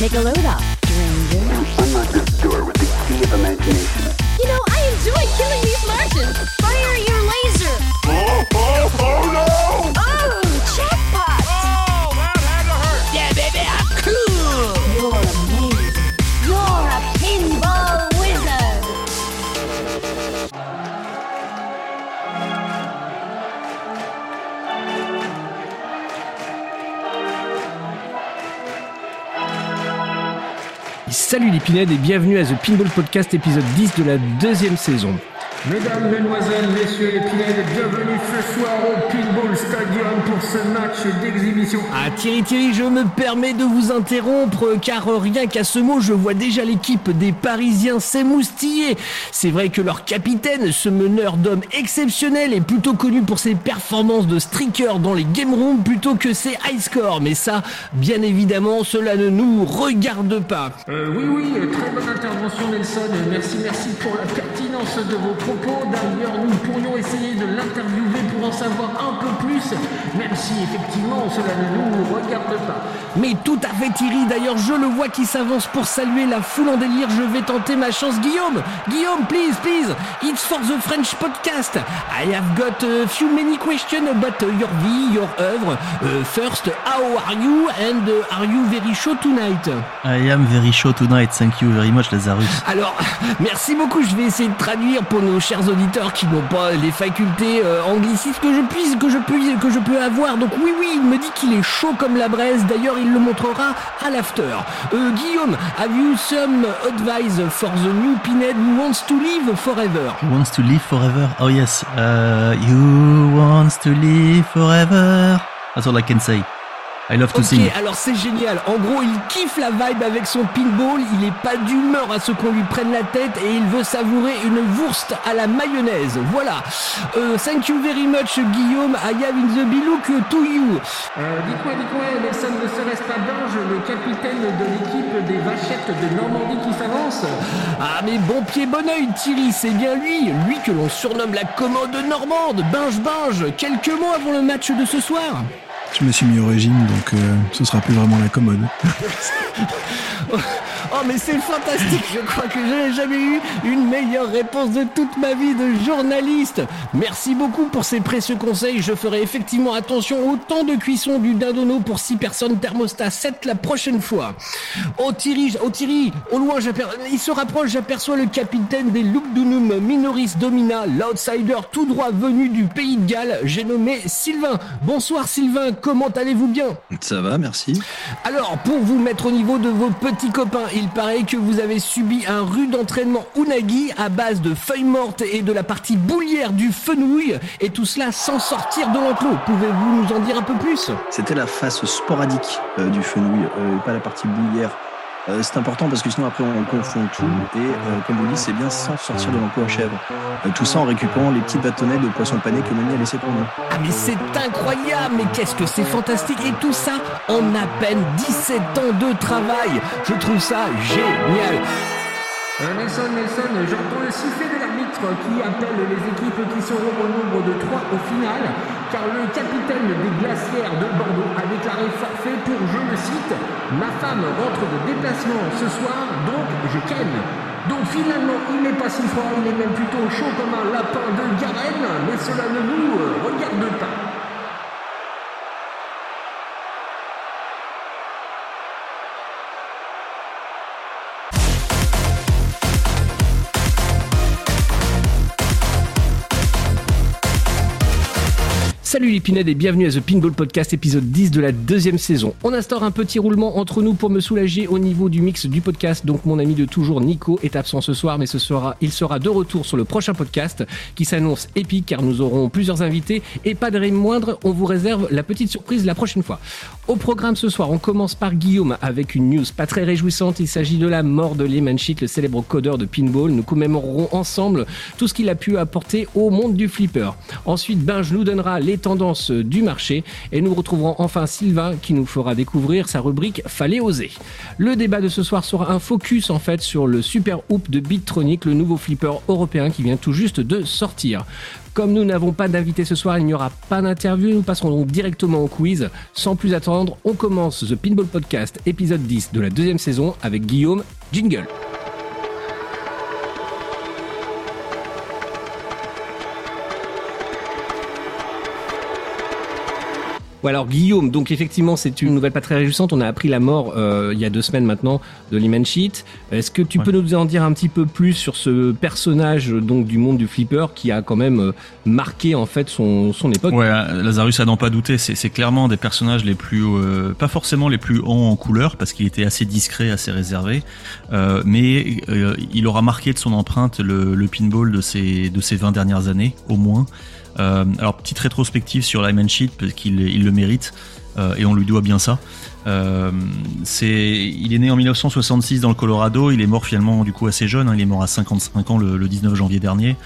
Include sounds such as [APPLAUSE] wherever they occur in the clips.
Take a load off, stranger. Unlock this door with the key of imagination. You know, I enjoy killing these Martians. Fire your laser. Oh, oh, oh no! Salut les pinèdes et bienvenue à The Pinball Podcast épisode 10 de la deuxième saison. Mesdames, Mesdemoiselles, Messieurs les Pinèdes, bienvenue ce soir au Pinball ce match d'exhibition. Ah Thierry Thierry, je me permets de vous interrompre car euh, rien qu'à ce mot, je vois déjà l'équipe des Parisiens s'émoustiller. C'est vrai que leur capitaine, ce meneur d'hommes exceptionnel, est plutôt connu pour ses performances de streaker dans les game rooms plutôt que ses high scores. Mais ça, bien évidemment, cela ne nous regarde pas. Euh, oui, oui, euh, très bonne intervention Nelson. Merci, merci pour la pertinence de vos propos. D'ailleurs, nous pourrions essayer de l'interviewer pour en savoir un peu plus, même si effectivement cela ne nous regarde pas. Mais tout à fait Thierry, d'ailleurs je le vois qui s'avance pour saluer la foule en délire, je vais tenter ma chance Guillaume Guillaume, please, please, it's for the French podcast I have got a few many questions about your vie, your œuvre Uh, First, how are you? And uh, are you very show tonight? I am very show tonight, thank you very much Lazarus. alors, merci beaucoup. Je vais essayer de traduire pour nos chers auditeurs qui n'ont pas les facultés euh, anglicistes que je puisse, que je peux, que je peux avoir. Donc oui, oui, il me dit qu'il est chaud comme la braise. D'ailleurs, il le montrera à l'after. Euh, Guillaume, have you some advice for the new pinhead who wants to live forever? Who wants to live forever? Oh yes, uh, you wants to live forever. That's all I can say. I love to Ok, sing. alors c'est génial. En gros, il kiffe la vibe avec son pinball. Il est pas d'humeur à ce qu'on lui prenne la tête et il veut savourer une wurst à la mayonnaise. Voilà. Euh, thank you very much, Guillaume. I have in the look to you. Euh, dites-moi, dites-moi, Nelson, ne serait-ce pas Binge, le capitaine de l'équipe des vachettes de Normandie qui s'avance? Ah, mais bon pied, bon oeil, Thierry, c'est bien lui. Lui que l'on surnomme la commode normande. Binge, binge. Quelques mots avant le match de ce soir? Je me suis mis au régime, donc euh, ce sera plus vraiment la commode. [LAUGHS] Oh mais c'est fantastique, je crois que je n'ai jamais eu une meilleure réponse de toute ma vie de journaliste. Merci beaucoup pour ces précieux conseils, je ferai effectivement attention au temps de cuisson du dindono pour 6 personnes thermostat 7 la prochaine fois. Oh Thierry, oh Thierry, au loin il se rapproche, j'aperçois le capitaine des Lugdunum Minoris Domina, l'outsider tout droit venu du pays de Galles, j'ai nommé Sylvain. Bonsoir Sylvain, comment allez-vous bien? Ça va, merci. alors, pour vous mettre au niveau de vos petits copains, il paraît que vous avez subi un rude entraînement unagi à base de feuilles mortes et de la partie boulière du fenouil, et tout cela sans sortir de l'enclos. Pouvez-vous nous en dire un peu plus? C'était la face sporadique euh, du fenouil, euh, pas la partie bouillière. Euh, c'est important parce que sinon après on confond tout et euh, comme vous dites c'est bien sans sortir de l'emploi à chèvre. Euh, tout ça en récupérant les petites bâtonnets de poisson pané que mamie a laissé pour nous. Ah mais c'est incroyable, mais qu'est-ce que c'est fantastique Et tout ça en à peine 17 ans de travail. Je trouve ça génial. Euh, Nelson, Nelson, j'entends le sifflet de l'arbitre qui appelle les équipes qui seront au nombre de 3 au final, car le capitaine des glacières de Bordeaux a déclaré forfait pour, je le cite, Ma femme rentre de déplacement ce soir, donc je ken. Donc finalement, il n'est pas si froid, il est même plutôt chaud comme un lapin de Garenne, mais cela ne nous regarde pas. Salut les pinèdes et bienvenue à The Pinball Podcast épisode 10 de la deuxième saison. On instaure un petit roulement entre nous pour me soulager au niveau du mix du podcast. Donc mon ami de toujours Nico est absent ce soir mais ce sera, il sera de retour sur le prochain podcast qui s'annonce épique car nous aurons plusieurs invités et pas de rime moindre, on vous réserve la petite surprise la prochaine fois. Au programme ce soir, on commence par Guillaume avec une news pas très réjouissante. Il s'agit de la mort de Lehman Sheet, le célèbre codeur de pinball. Nous commémorerons ensemble tout ce qu'il a pu apporter au monde du flipper. Ensuite, Binge nous donnera les tendances du marché. Et nous retrouverons enfin Sylvain qui nous fera découvrir sa rubrique Fallait oser. Le débat de ce soir sera un focus en fait sur le Super Hoop de Bittronic, le nouveau flipper européen qui vient tout juste de sortir. Comme nous n'avons pas d'invité ce soir, il n'y aura pas d'interview, nous passerons donc directement au quiz. Sans plus attendre, on commence The Pinball Podcast épisode 10 de la deuxième saison avec Guillaume Jingle. Ouais, alors Guillaume, donc effectivement c'est une nouvelle pas très réjouissante. On a appris la mort euh, il y a deux semaines maintenant de Sheet. Est-ce que tu Ouais. peux nous en dire un petit peu plus sur ce personnage donc du monde du flipper qui a quand même euh, marqué en fait son, son époque? Ouais, Lazarus à n'en pas douter, c'est c'est clairement des personnages les plus, euh, pas forcément les plus hauts en couleur, parce qu'il était assez discret, assez réservé, euh, mais euh, il aura marqué de son empreinte le, le pinball de ces, de ces 20 dernières années, au moins. Euh, alors, petite rétrospective sur Lyman Sheet, parce qu'il il le mérite, euh, et on lui doit bien ça. Euh, il est né en 1966 dans le Colorado. Il est mort finalement du coup assez jeune. hein, il est mort à 55 ans le, le 19 janvier dernier.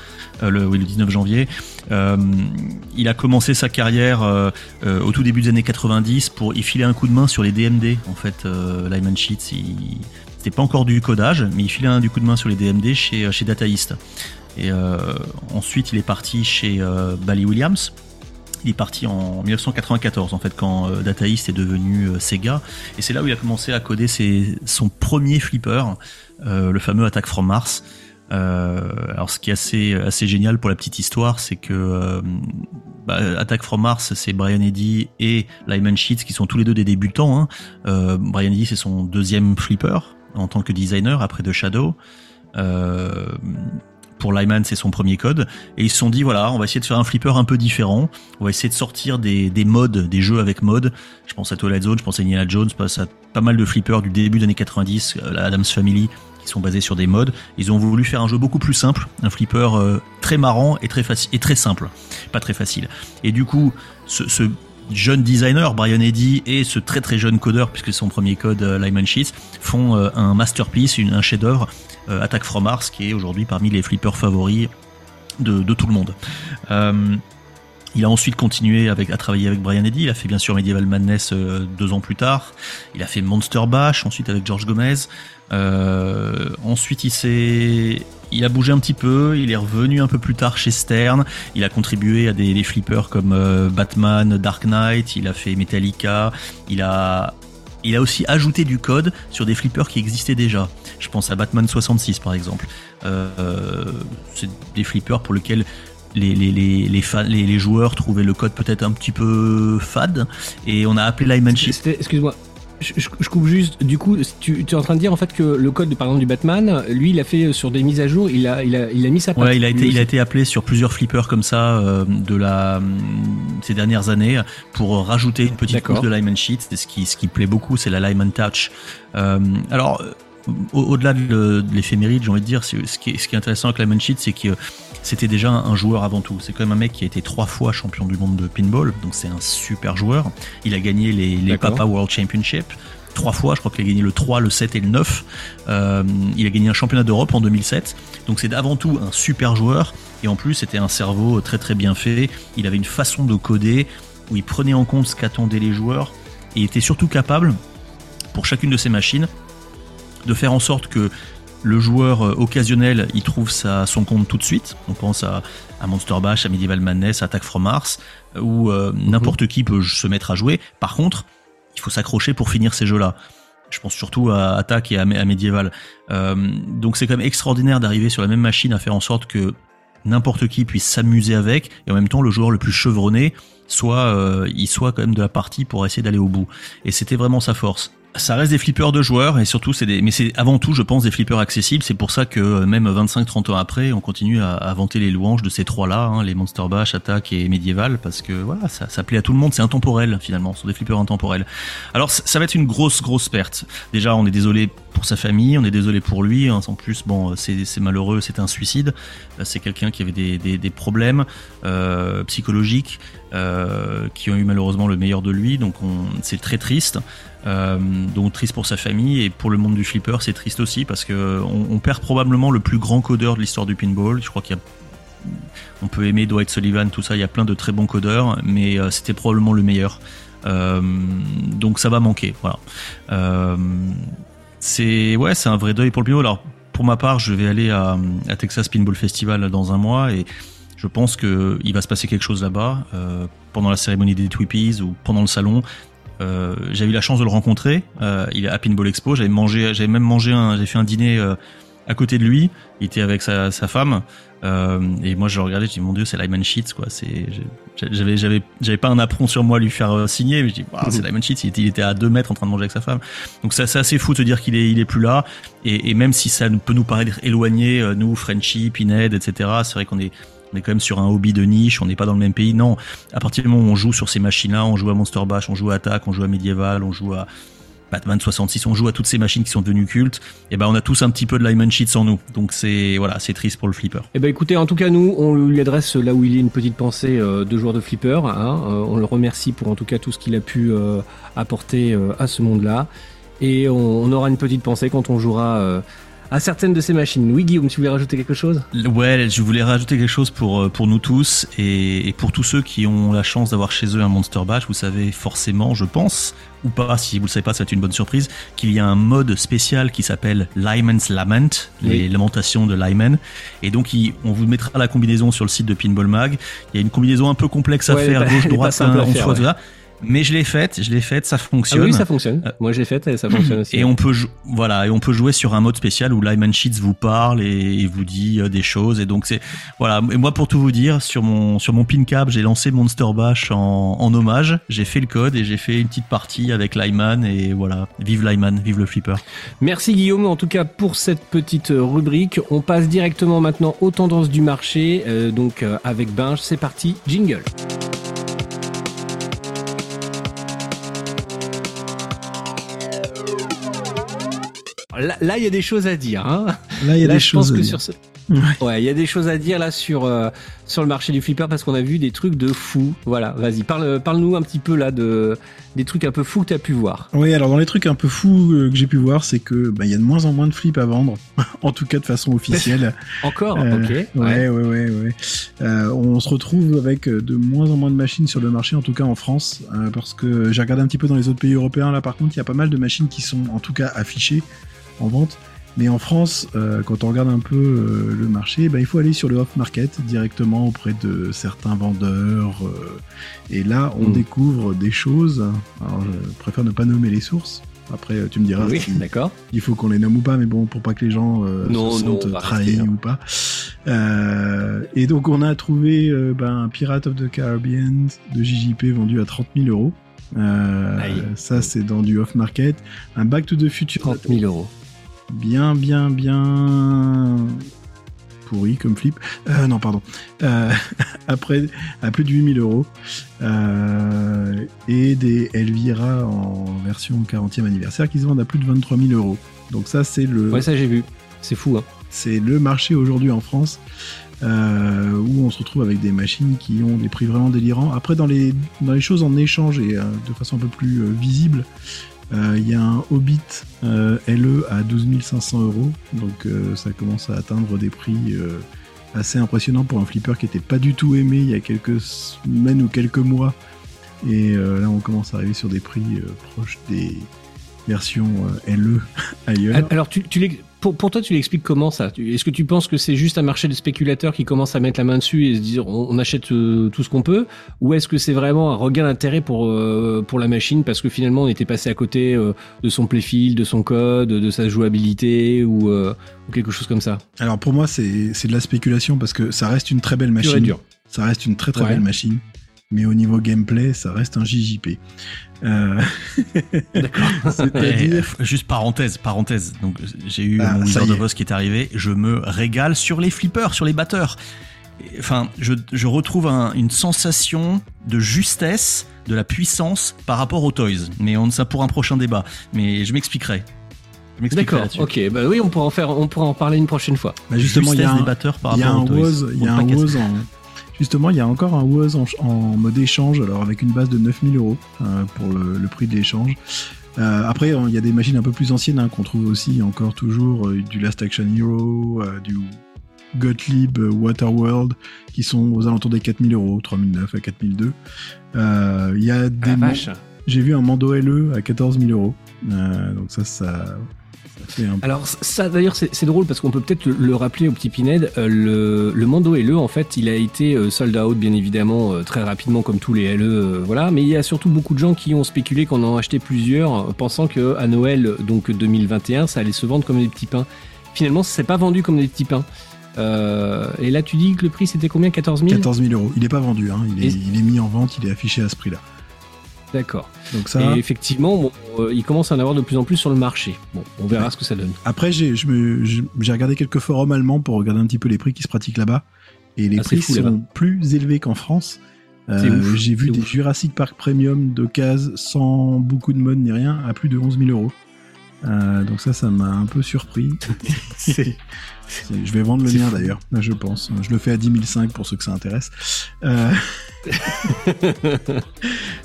Oui, le 19 janvier. Il a commencé sa carrière au tout début des années 90 pour y filer un coup de main sur les DMD. En fait, Lyman Sheets, il, c'était pas encore du codage, mais il filait un du coup de main sur les DMD chez, chez Data East. Et euh, ensuite, il est parti chez euh, Bally Williams. Il est parti en 1994 en fait quand euh, Data East est devenu Sega et c'est là où il a commencé à coder son premier flipper, le fameux Attack from Mars. Alors ce qui est assez assez génial pour la petite histoire, c'est que bah, Attack from Mars, c'est Brian Eddy et Lyman Sheets qui sont tous les deux des débutants. Hein. Brian Eddy c'est son deuxième flipper en tant que designer après The Shadow. Euh, pour Lyman, c'est son premier code. Et ils se sont dit, voilà, on va essayer de faire un flipper un peu différent. On va essayer de sortir des, des modes, des jeux avec modes. Je pense à Twilight Zone, je pense à Indiana Jones, je pense à pas mal de flippers du début des années 90, euh, la Adams Family, qui sont basés sur des modes. Ils ont voulu faire un jeu beaucoup plus simple, un flipper euh, très marrant et très et très simple, pas très facile. Et du coup, ce jeune designer Brian Eddy et ce très très jeune codeur, puisque c'est son premier code euh, Lyman Sheets, font euh, un masterpiece, un chef-d'œuvre, euh, Attack from Mars, qui est aujourd'hui parmi les flippers favoris de, tout le monde. Il a ensuite continué avec, à travailler avec Brian Eddy. Il a fait bien sûr Medieval Madness euh, deux ans plus tard. Il a fait Monster Bash ensuite avec George Gomez. Euh, ensuite, il s'est, il a bougé un petit peu. Il est revenu un peu plus tard chez Stern. Il a contribué à des, flippers comme euh, Batman, Dark Knight. Il a fait Metallica. Il a, il a aussi ajouté du code sur des flippers qui existaient déjà. Je pense à Batman 66 par exemple. C'est des flippers pour lesquels les, les, les, les, fans- les, les joueurs trouvaient le code peut-être un petit peu fade et on a appelé Lyman. C'était- Excuse-moi. Je, je- je coupe juste. Du coup, tu, tu es en train de dire en fait que le code, par exemple, du Batman, lui, il a fait sur des mises à jour, il a, il a, il a mis sa patte. Ouais, il a été, il a été appelé sur plusieurs flippers comme ça euh, de la ces dernières années pour rajouter une petite couche de Lyman Sheets. Et ce qui ce qui plaît beaucoup, c'est la Lyman Touch. Euh, alors euh, au- au-delà de, de l'éphéméride, j'ai envie de dire, ce qui est, ce qui est intéressant avec Lyman Sheets, c'est que c'était déjà un joueur avant tout. C'est quand même un mec qui a été trois fois champion du monde de pinball, donc c'est un super joueur. Il a gagné les. Papa World Championship trois fois, je crois qu'il a gagné le 3, le 7 et le 9. Euh, il a gagné un championnat d'Europe en 2007. Donc c'est avant tout un super joueur et en plus c'était un cerveau très très bien fait. Il avait une façon de coder où il prenait en compte ce qu'attendaient les joueurs et était surtout capable pour chacune de ses machines de faire en sorte que le joueur euh, occasionnel il trouve sa, son compte tout de suite. On pense à, à Monster Bash, à Medieval Madness, à Attack from Mars, euh, où euh, n'importe qui peut se mettre à jouer. Par contre, il faut s'accrocher pour finir ces jeux-là. Je pense surtout à Attack et à, à Medieval. Euh, donc c'est quand même extraordinaire d'arriver sur la même machine à faire en sorte que n'importe qui puisse s'amuser avec et en même temps le joueur le plus chevronné soit euh, il soit quand même de la partie pour essayer d'aller au bout. Et c'était vraiment sa force. Ça reste des flippers de joueurs et surtout c'est des mais c'est avant tout je pense des flippers accessibles, c'est pour ça que euh, même 25 30 ans après, on continue à, à vanter les louanges de ces trois là, les Monster Bash, Attack et Medieval parce que voilà, ça, ça plaît à tout le monde, c'est intemporel finalement, ce sont des flippers intemporels. Alors ça va être une grosse grosse perte. Déjà, on est désolé pour sa famille, on est désolé pour lui. hein. En plus, bon, c'est c'est malheureux, c'est un suicide. Euh, C'est quelqu'un qui avait des, des, des problèmes euh, psychologiques, euh, qui ont eu malheureusement le meilleur de lui. Donc on- c'est très triste. Euh, donc triste pour sa famille et pour le monde du flipper, c'est triste aussi parce que on, perd probablement le plus grand codeur de l'histoire du pinball. Je crois qu'il y a on peut aimer Dwight Sullivan, tout ça. Il y a plein de très bons codeurs, mais euh, c'était probablement le meilleur. Donc ça va manquer. Voilà. C'est ouais, un vrai deuil pour le pinball. Alors pour ma part, je vais aller à Texas Pinball Festival dans un mois et je pense que il va se passer quelque chose là-bas euh, pendant la cérémonie des Twippies ou pendant le salon. Euh, j'avais eu la chance de le rencontrer. Euh, il est à Pinball Expo. J'avais mangé, j'avais même mangé un, j'ai fait un dîner euh, à côté de lui. Il était avec sa, sa femme. Et moi, je le regardais. Je dis mon Dieu, c'est Lyman Sheets quoi. C'est, j'avais, j'avais, j'avais pas un apron sur moi à lui faire signer. Mais je dis, [LAUGHS] c'est Lyman Sheets. Il était, il était à deux mètres en train de manger avec sa femme. Donc ça, c'est assez fou de se dire qu'il est, il est plus là. Et, et même si ça peut nous paraître éloigné, nous, Frenchy, Pinhead, etc. C'est vrai qu'on est on est quand même sur un hobby de niche, on n'est pas dans le même pays. Non, à partir du moment où on joue sur ces machines-là, on joue à Monster Bash, on joue à Attack, on joue à Medieval, on joue à Batman 66, on joue à toutes ces machines qui sont devenues cultes, et ben on a tous un petit peu de Lyman Sheets en nous. Donc c'est voilà, c'est triste pour le flipper. Eh ben écoutez, en tout cas nous, on lui adresse là où il est une petite pensée euh, de joueur de flipper. Hein, euh, on le remercie pour en tout cas tout ce qu'il a pu euh, apporter à ce monde-là. Et on, aura une petite pensée quand on jouera à certaines de ces machines. Oui Guillaume, tu voulais rajouter quelque chose? Ouais, je voulais rajouter quelque chose pour euh, pour nous tous et, et pour tous ceux qui ont la chance d'avoir chez eux un Monster Bash. Vous savez forcément, je pense, ou pas, si vous le savez pas, c'est une bonne surprise, qu'il y a un mode spécial qui s'appelle Lyman's Lament, les lamentations de Lyman. Et donc, il- on vous mettra la combinaison sur le site de Pinball Mag. Il y a une combinaison un peu complexe à Ouais, faire, elle est pas- gauche, elle est pas droite, simple à un, on là. Mais je l'ai faite, je l'ai faite, ça Ah fonctionne. oui, ça fonctionne. Euh, Moi je l'ai fait et ça fonctionne aussi. Et on peut voilà et on peut jouer sur un mode spécial où Lyman Sheets vous parle et, et vous dit euh, des choses et donc c'est voilà et moi pour tout vous dire sur mon sur mon pin cap j'ai lancé Monster Bash en, en hommage j'ai fait le code et j'ai fait une petite partie avec Lyman et voilà vive Lyman vive le flipper Merci Guillaume en tout cas pour cette petite euh, rubrique. On passe directement maintenant aux tendances du marché. euh, donc avec Binge, c'est parti, jingle. Là, il y a des choses à dire. Hein. Là, il y a Là, des je pense choses. à que dire. sur ce... Ouais, il y a des choses à dire là sur euh, sur le marché du flipper parce qu'on a vu des trucs de fou. Voilà, vas-y, parle parle-nous un petit peu là de des trucs un peu fous que tu as pu voir. Oui, alors dans les trucs un peu fous euh, que j'ai pu voir, c'est que bah, il y a de moins en moins de flips à vendre, [LAUGHS] en tout cas de façon officielle. [LAUGHS] Encore, Euh, ok. Ouais, ouais, ouais, ouais. On se retrouve avec de moins en moins de machines sur le marché, en tout cas en France, parce que j'ai regardé un petit peu dans les autres pays européens. Là, par contre, il y a pas mal de machines qui sont, en tout cas, affichées en vente. Mais en France, euh, quand on regarde un peu euh, le marché, bah, il faut aller sur le off-market directement auprès de certains vendeurs. euh, et là, on Mm. découvre des choses. Alors, je préfère ne pas nommer les sources. Après, tu me diras Oui, d'accord. il faut qu'on les nomme ou pas, mais bon, pour pas que les gens Non, se sentent trahis ou pas. Et donc, on a trouvé ben, un Pirate of the Caribbean de JJP vendu à 30 000 euros. Ça, c'est dans du off-market. Un Back to the Future 30 000 euros. Bien, bien, bien pourri comme flip. Euh, non, pardon. Euh, [LAUGHS] après, à plus de 8000 euros. Euh, et des Elvira en version 40e anniversaire qui se vendent à plus de 23 000 euros. Donc ça, c'est le, Ouais, ça j'ai vu. C'est fou, hein. c'est le marché aujourd'hui en France. euh, où on se retrouve avec des machines qui ont des prix vraiment délirants. Après, dans les, dans les choses en échange et euh, de façon un peu plus euh, visible, il y a un Hobbit euh, LE à 12 500 euros. Donc euh, ça commence à atteindre des prix euh, assez impressionnants pour un flipper qui n'était pas du tout aimé il y a quelques semaines ou quelques mois. Et euh, là, on commence à arriver sur des prix euh, proches des versions euh, LE [LAUGHS] ailleurs. Alors, tu, pour, pour toi, tu l'expliques comment ça? Est-ce que tu penses que c'est juste un marché de spéculateurs qui commence à mettre la main dessus et se dire on, on achète euh, tout ce qu'on peut? Ou est-ce que c'est vraiment un regain d'intérêt pour, euh, pour la machine parce que finalement on était passé à côté euh, de son playfield, de son code, de sa jouabilité ou, ou quelque chose comme ça? Alors pour moi, c'est de la spéculation parce que ça reste une très belle machine. dur. Ça reste une très très Ouais. belle machine. Mais au niveau gameplay, ça reste un JJP. Euh, [LAUGHS] C'est-à-dire. euh, juste parenthèse, parenthèse. Donc j'ai eu Ah, mon Wizard of. Oz qui est arrivé. Je me régale sur les flippers, sur les batteurs. Enfin, je, je retrouve un- une sensation de justesse, de la puissance par rapport aux toys. Mais on ça pour un prochain débat. Mais je m'expliquerai. D'accord. Ok. Bah oui, on pourra en faire, on pourra en parler une prochaine fois. bah, justement, il y a des un, batteurs par il y a rapport un aux toys. Il y a un. Woz en. Justement, il y a encore un Woz en, en mode échange, alors avec une base de 9000 euros euh, pour le, le prix de l'échange. Euh, après, il y a des machines un peu plus anciennes hein, qu'on trouve aussi encore toujours euh, du Last Action Hero, euh, du Gottlieb Waterworld qui sont aux alentours des 4000 euros, 3009 à 4002. Euh, Il y a des Ah, mon- vache. J'ai vu un Mando LE à 14 000 euros. Donc ça, ça, Alors ça d'ailleurs c'est drôle parce qu'on peut peut-être le, le rappeler au petit Pined, euh, le, le Mando LE en fait il a été euh, sold out bien évidemment euh, très rapidement comme tous les LE voilà mais il y a surtout beaucoup de gens qui ont spéculé qu'on en acheté plusieurs pensant que à Noël donc 2021 ça allait se vendre comme des petits pains. Finalement ça s'est pas vendu comme des petits pains. Euh, et là tu dis que le prix c'était combien? 14 000 14 000 euros. Il n'est pas vendu, hein. il, est, Et- il est mis en vente, il est affiché à ce prix-là. D'accord. Donc ça. Et effectivement bon, euh, il commence à en avoir de plus en plus sur le marché. Bon on verra ce que ça donne. Après, j'ai regardé quelques forums allemands pour regarder un petit peu les prix qui se pratiquent là-bas. Et les Ah, prix fou, sont plus élevés qu'en France. C'est Euh, ouf, j'ai vu des ouf. Jurassic Park Premium d'occasion sans beaucoup de mode ni rien à plus de 11 000 euros. Euh, donc ça, ça m'a un peu surpris. [LAUGHS] Je vais vendre le mien d'ailleurs, je pense. Je le fais à 10 500 pour ceux que ça intéresse. Euh, [LAUGHS]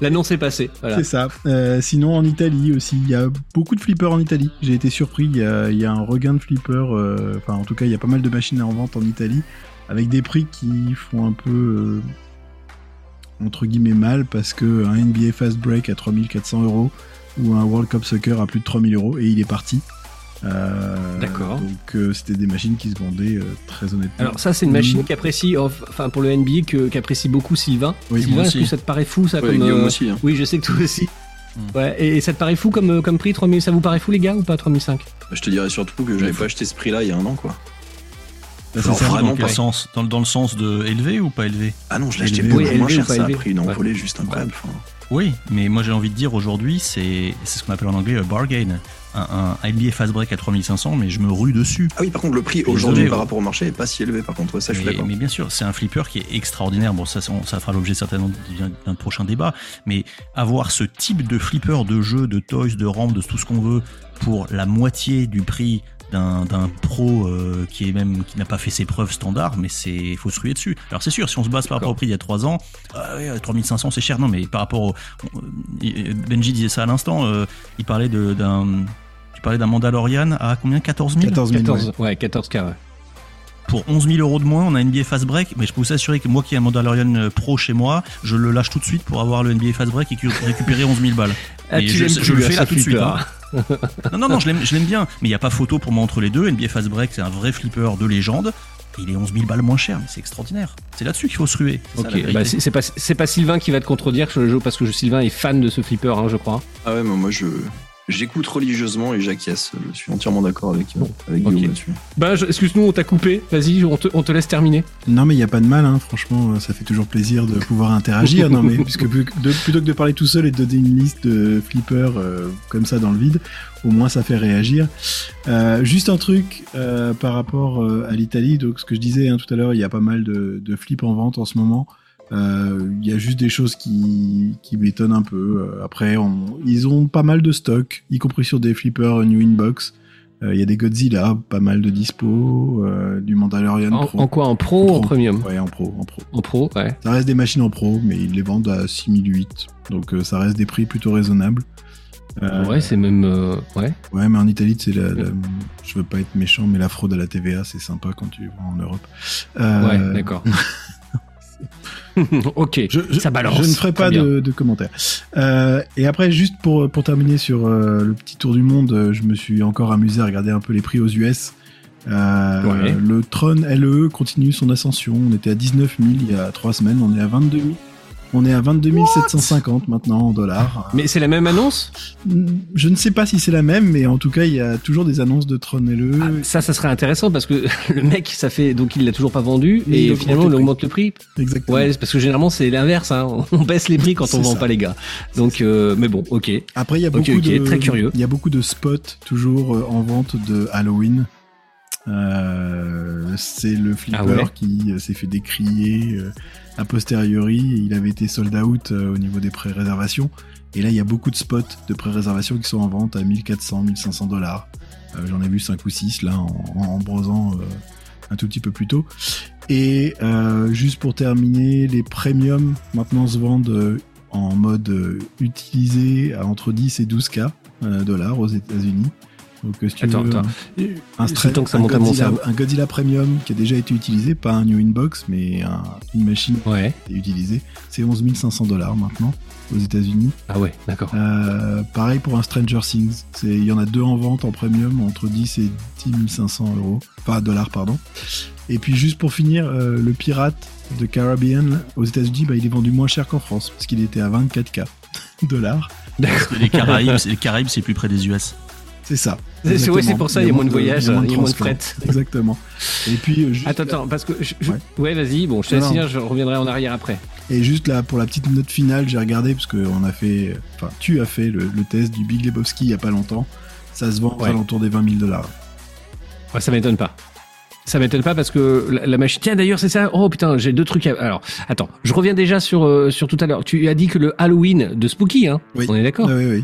L'annonce est passée. Voilà. C'est ça. Euh, sinon, en Italie aussi, il y a beaucoup de flippers en Italie. J'ai été surpris. Il y a, il y a un regain de flippers. euh, Enfin, en tout cas, il y a pas mal de machines en vente en Italie avec des prix qui font un peu entre guillemets mal parce que un NBA Fast Break à 3400 euros ou un World Cup Soccer à plus de 3000 euros et il est parti. Euh, D'accord. Donc, euh, c'était des machines qui se vendaient euh, très honnêtement. Alors ça c'est une machine qu'apprécie, enfin pour le NBA qu'apprécie beaucoup Sylvain. Oui, Sylvain, est-ce que ça te paraît fou ça Ouais, comme euh, aussi. hein. Oui, je sais que toi aussi. Hmm. Ouais, et, et ça te paraît fou comme, euh, comme prix 3000 Ça vous paraît fou les gars ou pas 3005 Je te dirais surtout que j'avais pas acheté ce prix-là il y a un an, quoi. Bah, ça. vraiment dans quel pas. sens dans, dans le sens de élevé ou pas élevé? Ah non, je l'ai acheté beaucoup oui, moins cher, ça a pris une Ouais. envolée juste incroyable. Enfin, Oui, mais moi j'ai envie de dire aujourd'hui, c'est c'est ce qu'on appelle en anglais un bargain. Un, un NBA Fast Break à 3500, mais je me rue dessus. Ah oui, par contre, le prix aujourd'hui par rapport au marché est pas si élevé, par contre, ça je suis d'accord. mais bien sûr, c'est un flipper qui est extraordinaire. Bon, ça, ça ça fera l'objet certainement d'un- d'un prochain débat. Mais avoir ce type de flipper de jeu, de toys, de rampe, de tout ce qu'on veut pour la moitié du prix d'un d'un pro euh, qui est même qui n'a pas fait ses preuves standard, mais c'est faut se ruer dessus. Alors c'est sûr, si on se base par rapport au prix d'il y a 3 ans, ouais, 3500 c'est cher. Non, mais par rapport au euh, Benji disait ça à l'instant, euh, il parlait de- d'un tu parlais d'un Mandalorian à combien? 14 000 14 000. ouais. 14, ouais, 14 k ouais. pour 11 000 euros de moins, on a NBA Fast Break, mais je peux vous assurer que moi qui ai un Mandalorian euh, Pro chez moi, je le lâche tout de suite pour avoir le NBA Fast Break et cu- récupérer 11 000 balles. Ah, Et je, le fais là tout de suite. hein. Non, non, non, je l'aime je l'aime bien, mais il n'y a pas photo pour moi entre les deux. NBA Fast Break, c'est un vrai flipper de légende. Et il est 11 000 balles moins cher, mais c'est extraordinaire. C'est là-dessus qu'il faut se ruer. Ok, bah, c'est pas, c'est pas Sylvain qui va te contredire sur le jeu parce que Sylvain est fan de ce flipper, hein, je crois. Ah ouais, mais moi je j'écoute religieusement et j'acquiesce. Je suis entièrement d'accord avec, euh, Bon, avec ok. Guillaume là-dessus. Bah, excuse-nous, on t'a coupé. Vas-y, on te, on te laisse terminer. Non, mais il n'y a pas de mal, hein. franchement, euh, ça fait toujours plaisir de pouvoir interagir. non, mais puisque [LAUGHS] de- plutôt que de parler tout seul et de donner une liste de flippers euh, comme ça dans le vide, au moins ça fait réagir. Euh, juste un truc euh, par rapport euh, à l'Italie, donc ce que je disais hein, tout à l'heure, il y a pas mal de, de flips en vente en ce moment. Euh, Il y a juste des choses qui, qui m'étonnent un peu. Euh, Après, on- ils ont pas mal de stock, y compris sur des flippers New Inbox. Euh, Il y a des Godzilla, pas mal de dispo, euh, du Mandalorian En, Pro. en quoi En pro ou en Pro. premium? Ouais, en pro, en pro. En pro, ouais. Ça reste des machines en pro, mais ils les vendent à 6008. Donc euh, ça reste des prix plutôt raisonnables. Euh, ouais, c'est même. euh, ouais. ouais, mais en Italie, c'est la, la- je veux pas être méchant, mais la fraude à la TVA, c'est sympa quand tu vas en Europe. Euh, Ouais, d'accord. [LAUGHS] ok, Je, je- ça balance. Je ne ferai pas de, de commentaires. Euh, et après, juste pour, pour terminer sur euh, le petit tour du monde, euh, je me suis encore amusé à regarder un peu les prix aux US. Euh, Ouais. Le Tron LE continue son ascension. On était à 19 000 il y a trois semaines. On est à 22 000. On est à 22 750 maintenant en dollars. Mais c'est la même annonce? Je ne sais pas si c'est la même, mais en tout cas, il y a toujours des annonces de Tron LE. Ah, Ça, ça serait intéressant parce que [LAUGHS] le mec, ça fait. Donc il l'a toujours pas vendu et finalement prix. augmente le prix. Exactement. Ouais, parce que généralement c'est l'inverse. Hein. [LAUGHS] On baisse les prix quand on vend ça. pas les gars. Donc, euh, mais bon, ok. Après, il y a beaucoup de très curieux. Il y a beaucoup de spots toujours euh, en vente de Halloween. Euh, c'est le flipper Ah ouais qui euh, s'est fait décrier euh, a posteriori. Il avait été sold out euh, au niveau des pré-réservations. Et là, il y a beaucoup de spots de pré-réservation qui sont en vente à 1400, 1500 dollars. J'en ai vu 5 ou 6 là en, en, brosant un tout petit peu plus tôt. Et juste pour terminer, les premiums maintenant se vendent en mode utilisé à entre 10 et 12K euh, dollars aux États-Unis. Donc, euh, si tu Attends, veux, attends. un, temps que ça un monte à mon Godzilla, cerveau. un Godzilla Premium qui a déjà été utilisé, pas un New Inbox, mais un- une machine Ouais. qui est utilisée. C'est 11 500 dollars maintenant aux États-Unis. Ah ouais, d'accord. Euh, pareil pour un Stranger Things. C'est- Il y en a deux en vente en premium entre 10 et 10 500 euros. Enfin, dollars, pardon. Et puis, juste pour finir, euh, le pirate de Caribbean aux États-Unis, bah, il est vendu moins cher qu'en France, parce qu'il était à 24K [LAUGHS] dollars. Parce que les Caraïbes, c'est- les Caraïbes, c'est plus près des US. C'est ça. C'est- ouais, pour ça, il y a moins de voyages, il y a moins de fret. [LAUGHS] Exactement. Et puis, euh, juste Attends, attends, parce que. je- je- Ouais. Ouais, vas-y, bon, je te laisse je reviendrai en arrière après. Et juste là, pour la petite note finale, j'ai regardé, parce que on a fait, enfin, tu as fait le, le test du Big Lebowski il y a pas longtemps. Ça se vend Ouais. alentours des 20 000 dollars. Ouais, ça m'étonne pas. Ça m'étonne pas parce que la, la machine. Tiens, d'ailleurs, c'est ça. Oh putain, j'ai deux trucs. À... Alors, attends, je reviens déjà sur euh, sur tout à l'heure. Tu as dit que le Halloween de Spooky, hein Oui. On est d'accord? Ah oui, oui.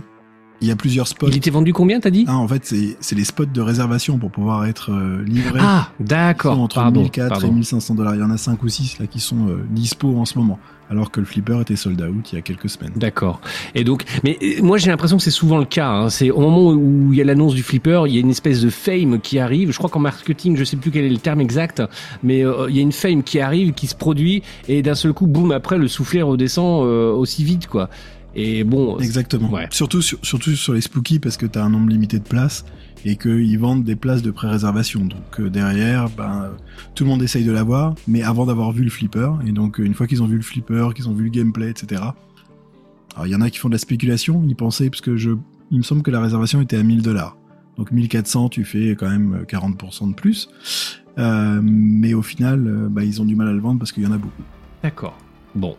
Il y a plusieurs spots. Il était vendu combien, t'as dit Ah, en fait, c'est les spots de réservation pour pouvoir être euh, livrés. Ah, d'accord. entre Pardon. 1004 pardon. et 1500 dollars. Il y en a 5 ou 6 là qui sont euh, dispo en ce moment. Alors que le flipper était sold out il y a quelques semaines. D'accord. Et donc, mais euh, moi j'ai l'impression que c'est souvent le cas. hein. C'est au moment où il y a l'annonce du flipper, il y a une espèce de fame qui arrive. Je crois qu'en marketing, je sais plus quel est le terme exact, mais euh, il y a une fame qui arrive, qui se produit, et d'un seul coup, boum, après le soufflet redescend euh, aussi vite, quoi. Et bon, Exactement. Ouais. Surtout, sur, surtout sur les spooky parce que tu as un nombre limité de places et qu'ils vendent des places de pré-réservation. Donc euh, derrière, ben, euh, tout le monde essaye de l'avoir, mais avant d'avoir vu le flipper. Et donc euh, une fois qu'ils ont vu le flipper, qu'ils ont vu le gameplay, etc. Alors il y en a qui font de la spéculation, ils pensaient, parce que je, il me semble que la réservation était à 1000 dollars. Donc 1400, tu fais quand même euh, 40% de plus. Euh, mais au final, bah, ils ont du mal à le vendre parce qu'il y en a beaucoup. D'accord. Bon.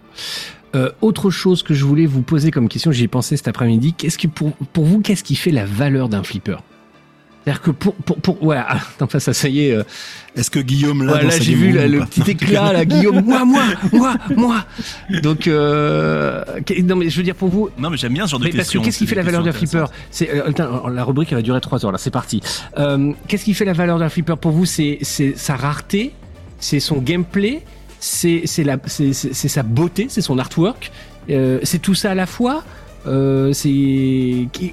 Euh, autre chose que je voulais vous poser comme question, j'y ai pensé cet après-midi. Qu'est-ce que pour, pour vous, qu'est-ce qui fait la valeur d'un flipper? C'est-à-dire que pour pour pour non pas [LAUGHS] ça, ça y est. euh, Est-ce que Guillaume là, Ouais, là j'ai vu là, le petit éclat là, [LAUGHS] Guillaume. Moi, moi, moi, moi. Donc euh, non mais je veux dire pour vous. Non, mais j'aime bien ce genre de Mais parce que questions. qu'est-ce qui fait la valeur d'un flipper? C'est euh, attends, la rubrique elle va durer 3 heures là, c'est parti. Qu'est-ce qui fait la valeur d'un flipper? Pour vous C'est c'est sa rareté, c'est son gameplay, c'est c'est la c'est c'est- c'est sa beauté, c'est son artwork, euh, c'est tout ça à la fois. Euh, c'est qui,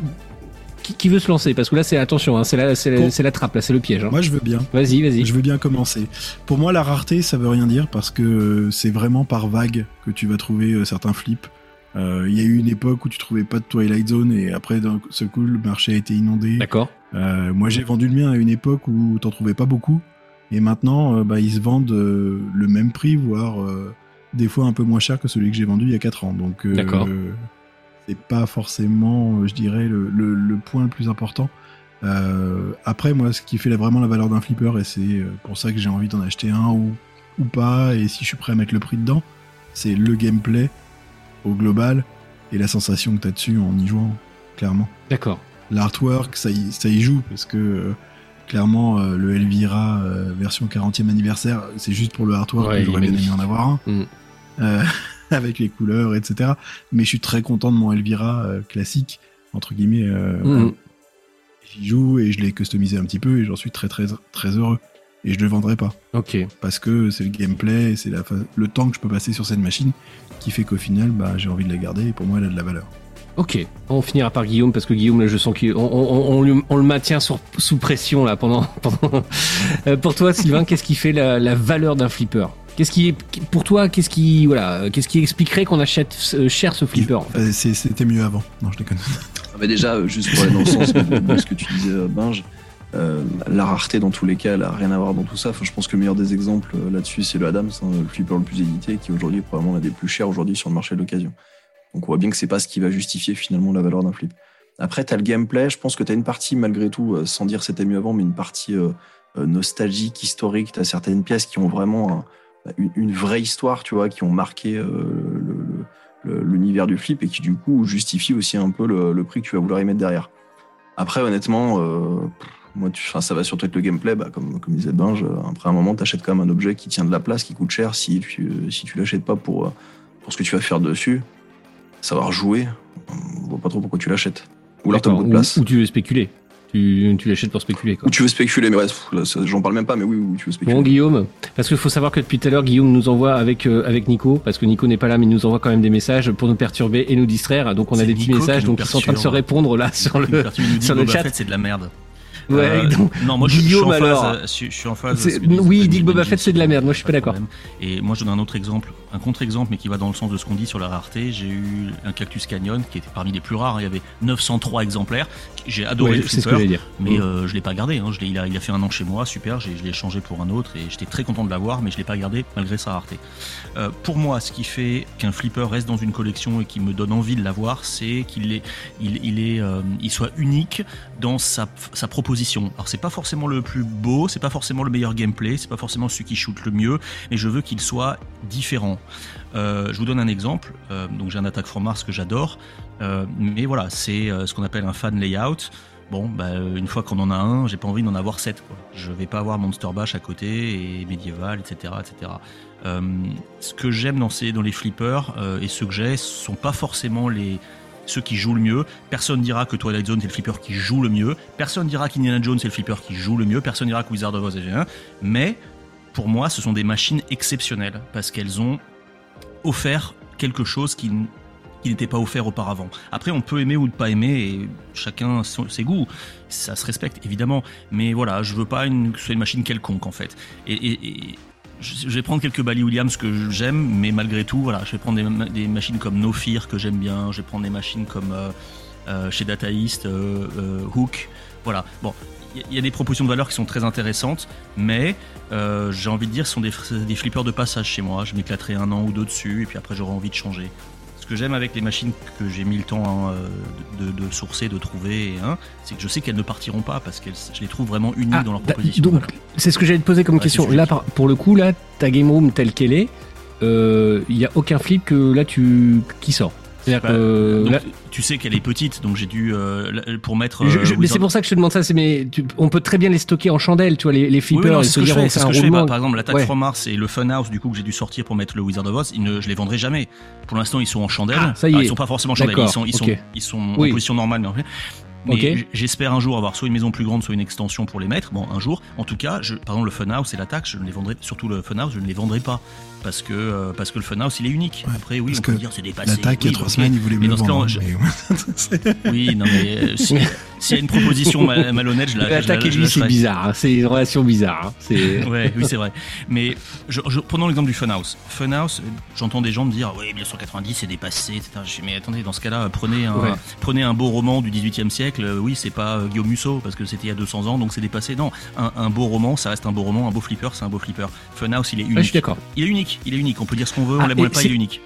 qui, qui veut se lancer? Parce que là c'est attention, hein, c'est la c'est la, Pour- la trappe là, c'est le piège. hein. Moi, je veux bien. Vas-y, vas-y. Je veux bien commencer. Pour moi, la rareté, ça veut rien dire parce que c'est vraiment par vague que tu vas trouver euh, certains flips. Euh, Il y a eu une époque où tu trouvais pas de Twilight Zone et après d'un seul coup le marché a été inondé. D'accord. Euh, moi j'ai vendu le mien à une époque où t'en trouvais pas beaucoup et maintenant euh, bah, ils se vendent euh, le même prix voire euh, des fois un peu moins cher que celui que j'ai vendu il y a 4 ans. Donc c'est pas forcément je dirais le, le- le point le plus important. Euh, après moi ce qui fait vraiment la valeur d'un flipper et c'est pour ça que j'ai envie d'en acheter un ou, ou pas et si je suis prêt à mettre le prix dedans c'est le gameplay au global et la sensation que t'as dessus en y jouant clairement D'accord. l'artwork, ça y, ça y joue parce que clairement euh, le Elvira euh, version 40e anniversaire, c'est juste pour le artwork, Ouais, mais j'aurais bien aimé en avoir un Mm. Euh, [LAUGHS] avec les couleurs, etc. Mais je suis très content de mon Elvira classique entre guillemets. Mhm. J'y joue et je l'ai customisé un petit peu et j'en suis très très très heureux. Et je le vendrai pas Ok. parce que c'est le gameplay, c'est le temps que je peux passer sur cette machine qui fait qu'au final, bah, j'ai envie de la garder et pour moi, elle a de la valeur. Ok, on finira par Guillaume parce que Guillaume, là, je sens qu'on on, on, on le maintient sur- sous pression là pendant. [LAUGHS] pendant... Euh, pour toi, Sylvain, qu'est-ce qui fait la, la valeur d'un flipper? Qu'est-ce qui est pour toi Qu'est-ce qui voilà Qu'est-ce qui expliquerait qu'on achète euh, cher ce flipper en fait? Euh, c'est- C'était mieux avant. Non, je déconne. Ah bah déjà, euh, juste pour aller dans le sens de, ce que tu disais, Binge, euh, la rareté dans tous les cas, elle a rien à voir dans tout ça. Enfin, je pense que le meilleur des exemples là-dessus, c'est le Adams, hein, le flipper le plus édité, qui aujourd'hui est probablement l'un des plus chers aujourd'hui sur le marché de l'occasion. Donc on voit bien que c'est pas ce qui va justifier finalement la valeur d'un flip. Après, tu as le gameplay. Je pense que tu as une partie, malgré tout, euh, sans dire c'était mieux avant, mais une partie euh, euh, nostalgique, historique. Tu as certaines pièces qui ont vraiment un- une, vraie histoire, tu vois, qui ont marqué l'univers du flip et qui, du coup, justifient aussi un peu le, prix que tu vas vouloir y mettre derrière. Après, honnêtement, moi, tu, ça va surtout être le gameplay. Bah, comme, disait Binge, après un moment, tu achètes quand même un objet qui tient de la place, qui coûte cher. Si tu, si l'achètes pas pour ce que tu vas faire dessus, savoir jouer, on voit pas trop pourquoi tu l'achètes. Ou alors t'as beaucoup de place. ou tu veux spéculer tu, tu l'achètes pour spéculer quoi. Ou tu veux spéculer, mais ça, j'en parle même pas, mais oui, ou tu veux spéculer. Bon Guillaume, parce qu'il faut savoir que depuis tout à l'heure Guillaume nous envoie avec euh, avec Nico, parce que Nico n'est pas là, mais il nous envoie quand même des messages pour nous perturber et nous distraire. Donc on a des petits Nico qui messages, donc ils sont en train de se répondre là sur Il le dit sur le Boba chat. Fett, c'est de la merde. Ouais, Euh, donc, non, moi je, je suis Guillaume, en phase. alors. Je, je suis en phase. C'est- avec ce que oui, Boba Fett, c'est de la merde. Moi, je suis pas d'accord. Et moi, je donne un autre exemple, un contre-exemple, mais qui va dans le sens de ce qu'on dit sur la rareté. J'ai eu un Cactus Canyon qui était parmi les plus rares. Il y avait 903 exemplaires. J'ai adoré Ouais, le c'est ce que flipper, mais Mm. euh, je l'ai pas gardé. Hein. Je il, a, il a fait un an chez moi, super. Je l'ai changé pour un autre et j'étais très content de l'avoir, mais je l'ai pas gardé malgré sa rareté. Euh, pour moi, ce qui fait qu'un flipper reste dans une collection et qui me donne envie de l'avoir, c'est qu'il est, il, il est, euh, il soit unique dans sa, sa proposition. Alors c'est pas forcément le plus beau, c'est pas forcément le meilleur gameplay, c'est pas forcément celui qui shoot le mieux, mais je veux qu'il soit différent. Euh, je vous donne un exemple. Euh, donc j'ai un Attack from Mars que j'adore, euh, mais voilà, c'est ce qu'on appelle un fan layout. Bon, bah, une fois qu'on en a un, j'ai pas envie d'en avoir sept. Quoi. Je vais pas avoir Monster Bash à côté et médiéval, etc., etc. Ce que j'aime dans, ces, dans les flippers et ceux que j'ai sont pas forcément les ceux qui jouent le mieux. Personne dira que Twilight Zone c'est le flipper qui joue le mieux. Personne dira qu'Indiana Jones c'est le flipper qui joue le mieux. Personne dira que Wizard of Oz est. Mais pour moi, ce sont des machines exceptionnelles parce qu'elles ont offert quelque chose qui, qui n'était pas offert auparavant. Après, on peut aimer ou ne pas aimer, chacun ses goûts. Ça se respecte, évidemment. Mais voilà, je veux pas une, que ce soit une machine quelconque, en fait. Et, je vais prendre quelques Bally Williams que j'aime, mais malgré tout, voilà, je vais prendre des, ma- des machines comme No Fear que j'aime bien. Je vais prendre des machines comme euh, euh, chez Data East, euh, euh, Hook. Voilà. Bon, il y a- il y a des propositions de valeur qui sont très intéressantes, mais euh, j'ai envie de dire, ce sont des, flippers de passage chez moi. Je m'éclaterai un an ou deux dessus, et puis après, j'aurai envie de changer. Ce que j'aime avec les machines que j'ai mis le temps hein, euh, de, sourcer, de trouver, hein, c'est que je sais qu'elles ne partiront pas parce que je les trouve vraiment unies Ah, dans leur da- proposition. donc, Voilà. c'est ce que j'allais te poser comme Ouais, question. Là, par- pour le coup, là, ta game room telle qu'elle est, il n'y a aucun flip que là tu qui sort. Bah, que donc, là- tu sais qu'elle est petite, donc j'ai dû euh, pour mettre. euh, je- mais c'est pour ça que je te demande ça. C'est mais tu- on peut très bien les stocker en chandelle, tu vois, les, flippers. oui, c'est ce que je fais. ce que je. Bah, par exemple, l'attaque Ouais. from Mars et le Funhouse, du coup, que j'ai dû sortir pour mettre le Wizard of Oz, ils ne, je les vendrai jamais. Pour l'instant, ils sont en chandelle. Ah, ça y Alors, est. Ils sont pas forcément en chandelle. Ils sont, ils sont, ok. ils sont Oui. en position normale, mais en fait. Mais j'espère un jour avoir soit une maison plus grande, soit une extension pour les mettre. Bon, un jour. En tout cas, je, par exemple, le Funhouse et l'attaque, je ne les vendrai, surtout le Funhouse, je ne les vendrai pas. Parce que, euh, parce que le Funhouse, il est unique. Ouais, Après, oui, on peut dire c'est dépassé. L'attaque, il y a trois semaines, il voulait cas, vendre. je- [LAUGHS] Oui, non, mais euh, si- s'il y a une proposition ma- [LAUGHS] malhonnête, je la, L'attaque et lui, c'est bizarre. hein. C'est une relation bizarre. hein. C'est [LAUGHS] Ouais, oui, c'est vrai. Mais je, je- prenons l'exemple du Funhouse. Funhouse, j'entends des gens me dire oui, 1990 c'est dépassé, etc. Je dis, mais attendez, dans ce cas-là, prenez un, Ouais. prenez un beau roman du 18e siècle. Euh, Oui, c'est pas Guillaume Musso parce que c'était il y a 200 ans, donc c'est dépassé. Non, un, un beau roman, ça reste un beau roman. Un beau flipper, c'est un beau flipper. Funhouse, il est Ouais, je unique. suis d'accord. il est unique. Il est unique. On peut dire ce qu'on veut, Ah, on l'aime ou et pas, il est unique.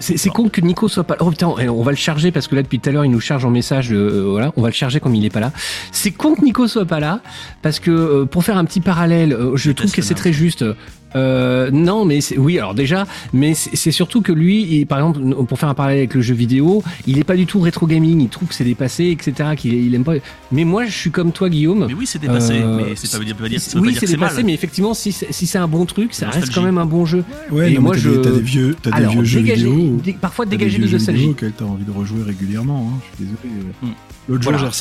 C'est con que Nico soit pas. Oh putain, on va le charger parce que là depuis tout à l'heure il nous charge en message. euh, voilà, on va le charger comme il est pas là. C'est con que Nico soit pas là parce que euh, pour faire un petit parallèle, euh, je trouve que c'est très juste. Euh, non, mais c'est- oui, alors déjà, mais c'est surtout que lui, il- par exemple, pour faire un parallèle avec le jeu vidéo, il est pas du tout rétro gaming. Il trouve que c'est dépassé, etc. Qu'il il aime pas. Mais moi, je suis comme toi, Guillaume. Mais oui, c'est dépassé. Euh, mais c'est pas, pas dire, ça veut oui, pas dire c'est que c'est dépassé, mal. mais effectivement, si c'est si c'est un bon truc, ça reste quand même un bon jeu. Ouais, Et non, moi, je- des, t'as des vieux, t'as des Alors, vieux jeux dégager- vidéo. dé- parfois des dégager vieux de jeux nostalgie. vidéo auxquels t'as envie de rejouer régulièrement. Hein. Je suis désolé. Hmm. L'autre Voilà, jour,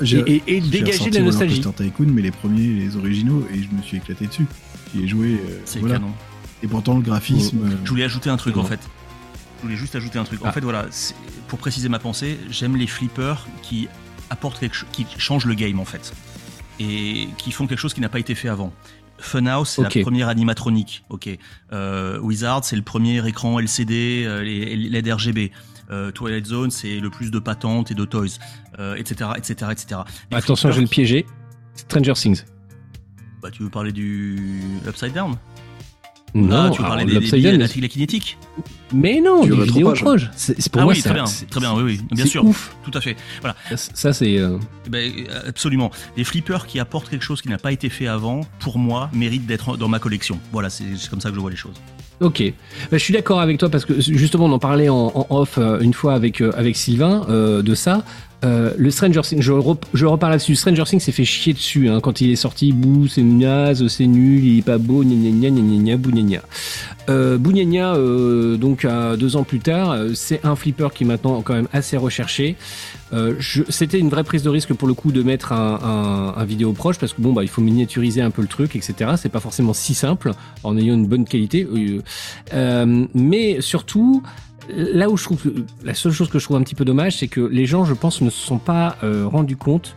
j'ai j'ai- Et, et- dégager de la nostalgie. Tycoon, mais les premiers, les originaux, et je me suis éclaté dessus. J'y ai joué. euh, C'est voilà. canon. Et pourtant, le graphisme. euh, Je voulais ajouter un truc en fait. Je voulais juste ajouter un truc. En Ah. fait, voilà, pour préciser ma pensée, j'aime les flippers qui apportent quelque chose, qui changent le game en fait, et qui font quelque chose qui n'a pas été fait avant. Funhouse, c'est Ok. la première animatronique. Ok. Euh, Wizard, c'est le premier écran LCD, euh, les LED RGB. Euh, Twilight Zone, c'est le plus de patentes et de toys, euh, etc., etc., etc. Les Attention, je vais le piéger. Stranger Things. Bah, tu veux parler du Upside Down? Non, Ah, tu veux alors, parler des, des Down, la, kinétique Mais non, Du du vidéo rétropage. proche. C'est c'est pour Ah moi oui, très bien, c'est- très bien, oui, oui, bien c'est sûr. Ouf. Tout à fait. Voilà. Ça, c'est. euh, Eh ben, absolument. Des flippers qui apportent quelque chose qui n'a pas été fait avant, pour moi, méritent d'être dans ma collection. Voilà, c'est c'est comme ça que je vois les choses. Ok, Bah, je suis d'accord avec toi parce que justement on en parlait en, en off euh, une fois avec euh, avec Sylvain euh, de ça. Euh, le Stranger Things, je, rep- je repars là-dessus. Stranger Things s'est fait chier dessus hein, quand il est sorti. Bouh, c'est naze, c'est nul, il est pas beau, gna gna gna gna gna gna, bouh gna gna. Euh, bouh gna gna, euh, donc deux ans plus tard, euh, c'est un flipper qui est maintenant quand même assez recherché. Euh, C'était une vraie prise de risque pour le coup de mettre un, un, un vidéo proche parce que bon bah il faut miniaturiser un peu le truc, etc. C'est pas forcément si simple en ayant une bonne qualité. Mais surtout, là où je trouve la seule chose que je trouve un petit peu dommage, c'est que les gens, je pense, ne se sont pas euh, rendus compte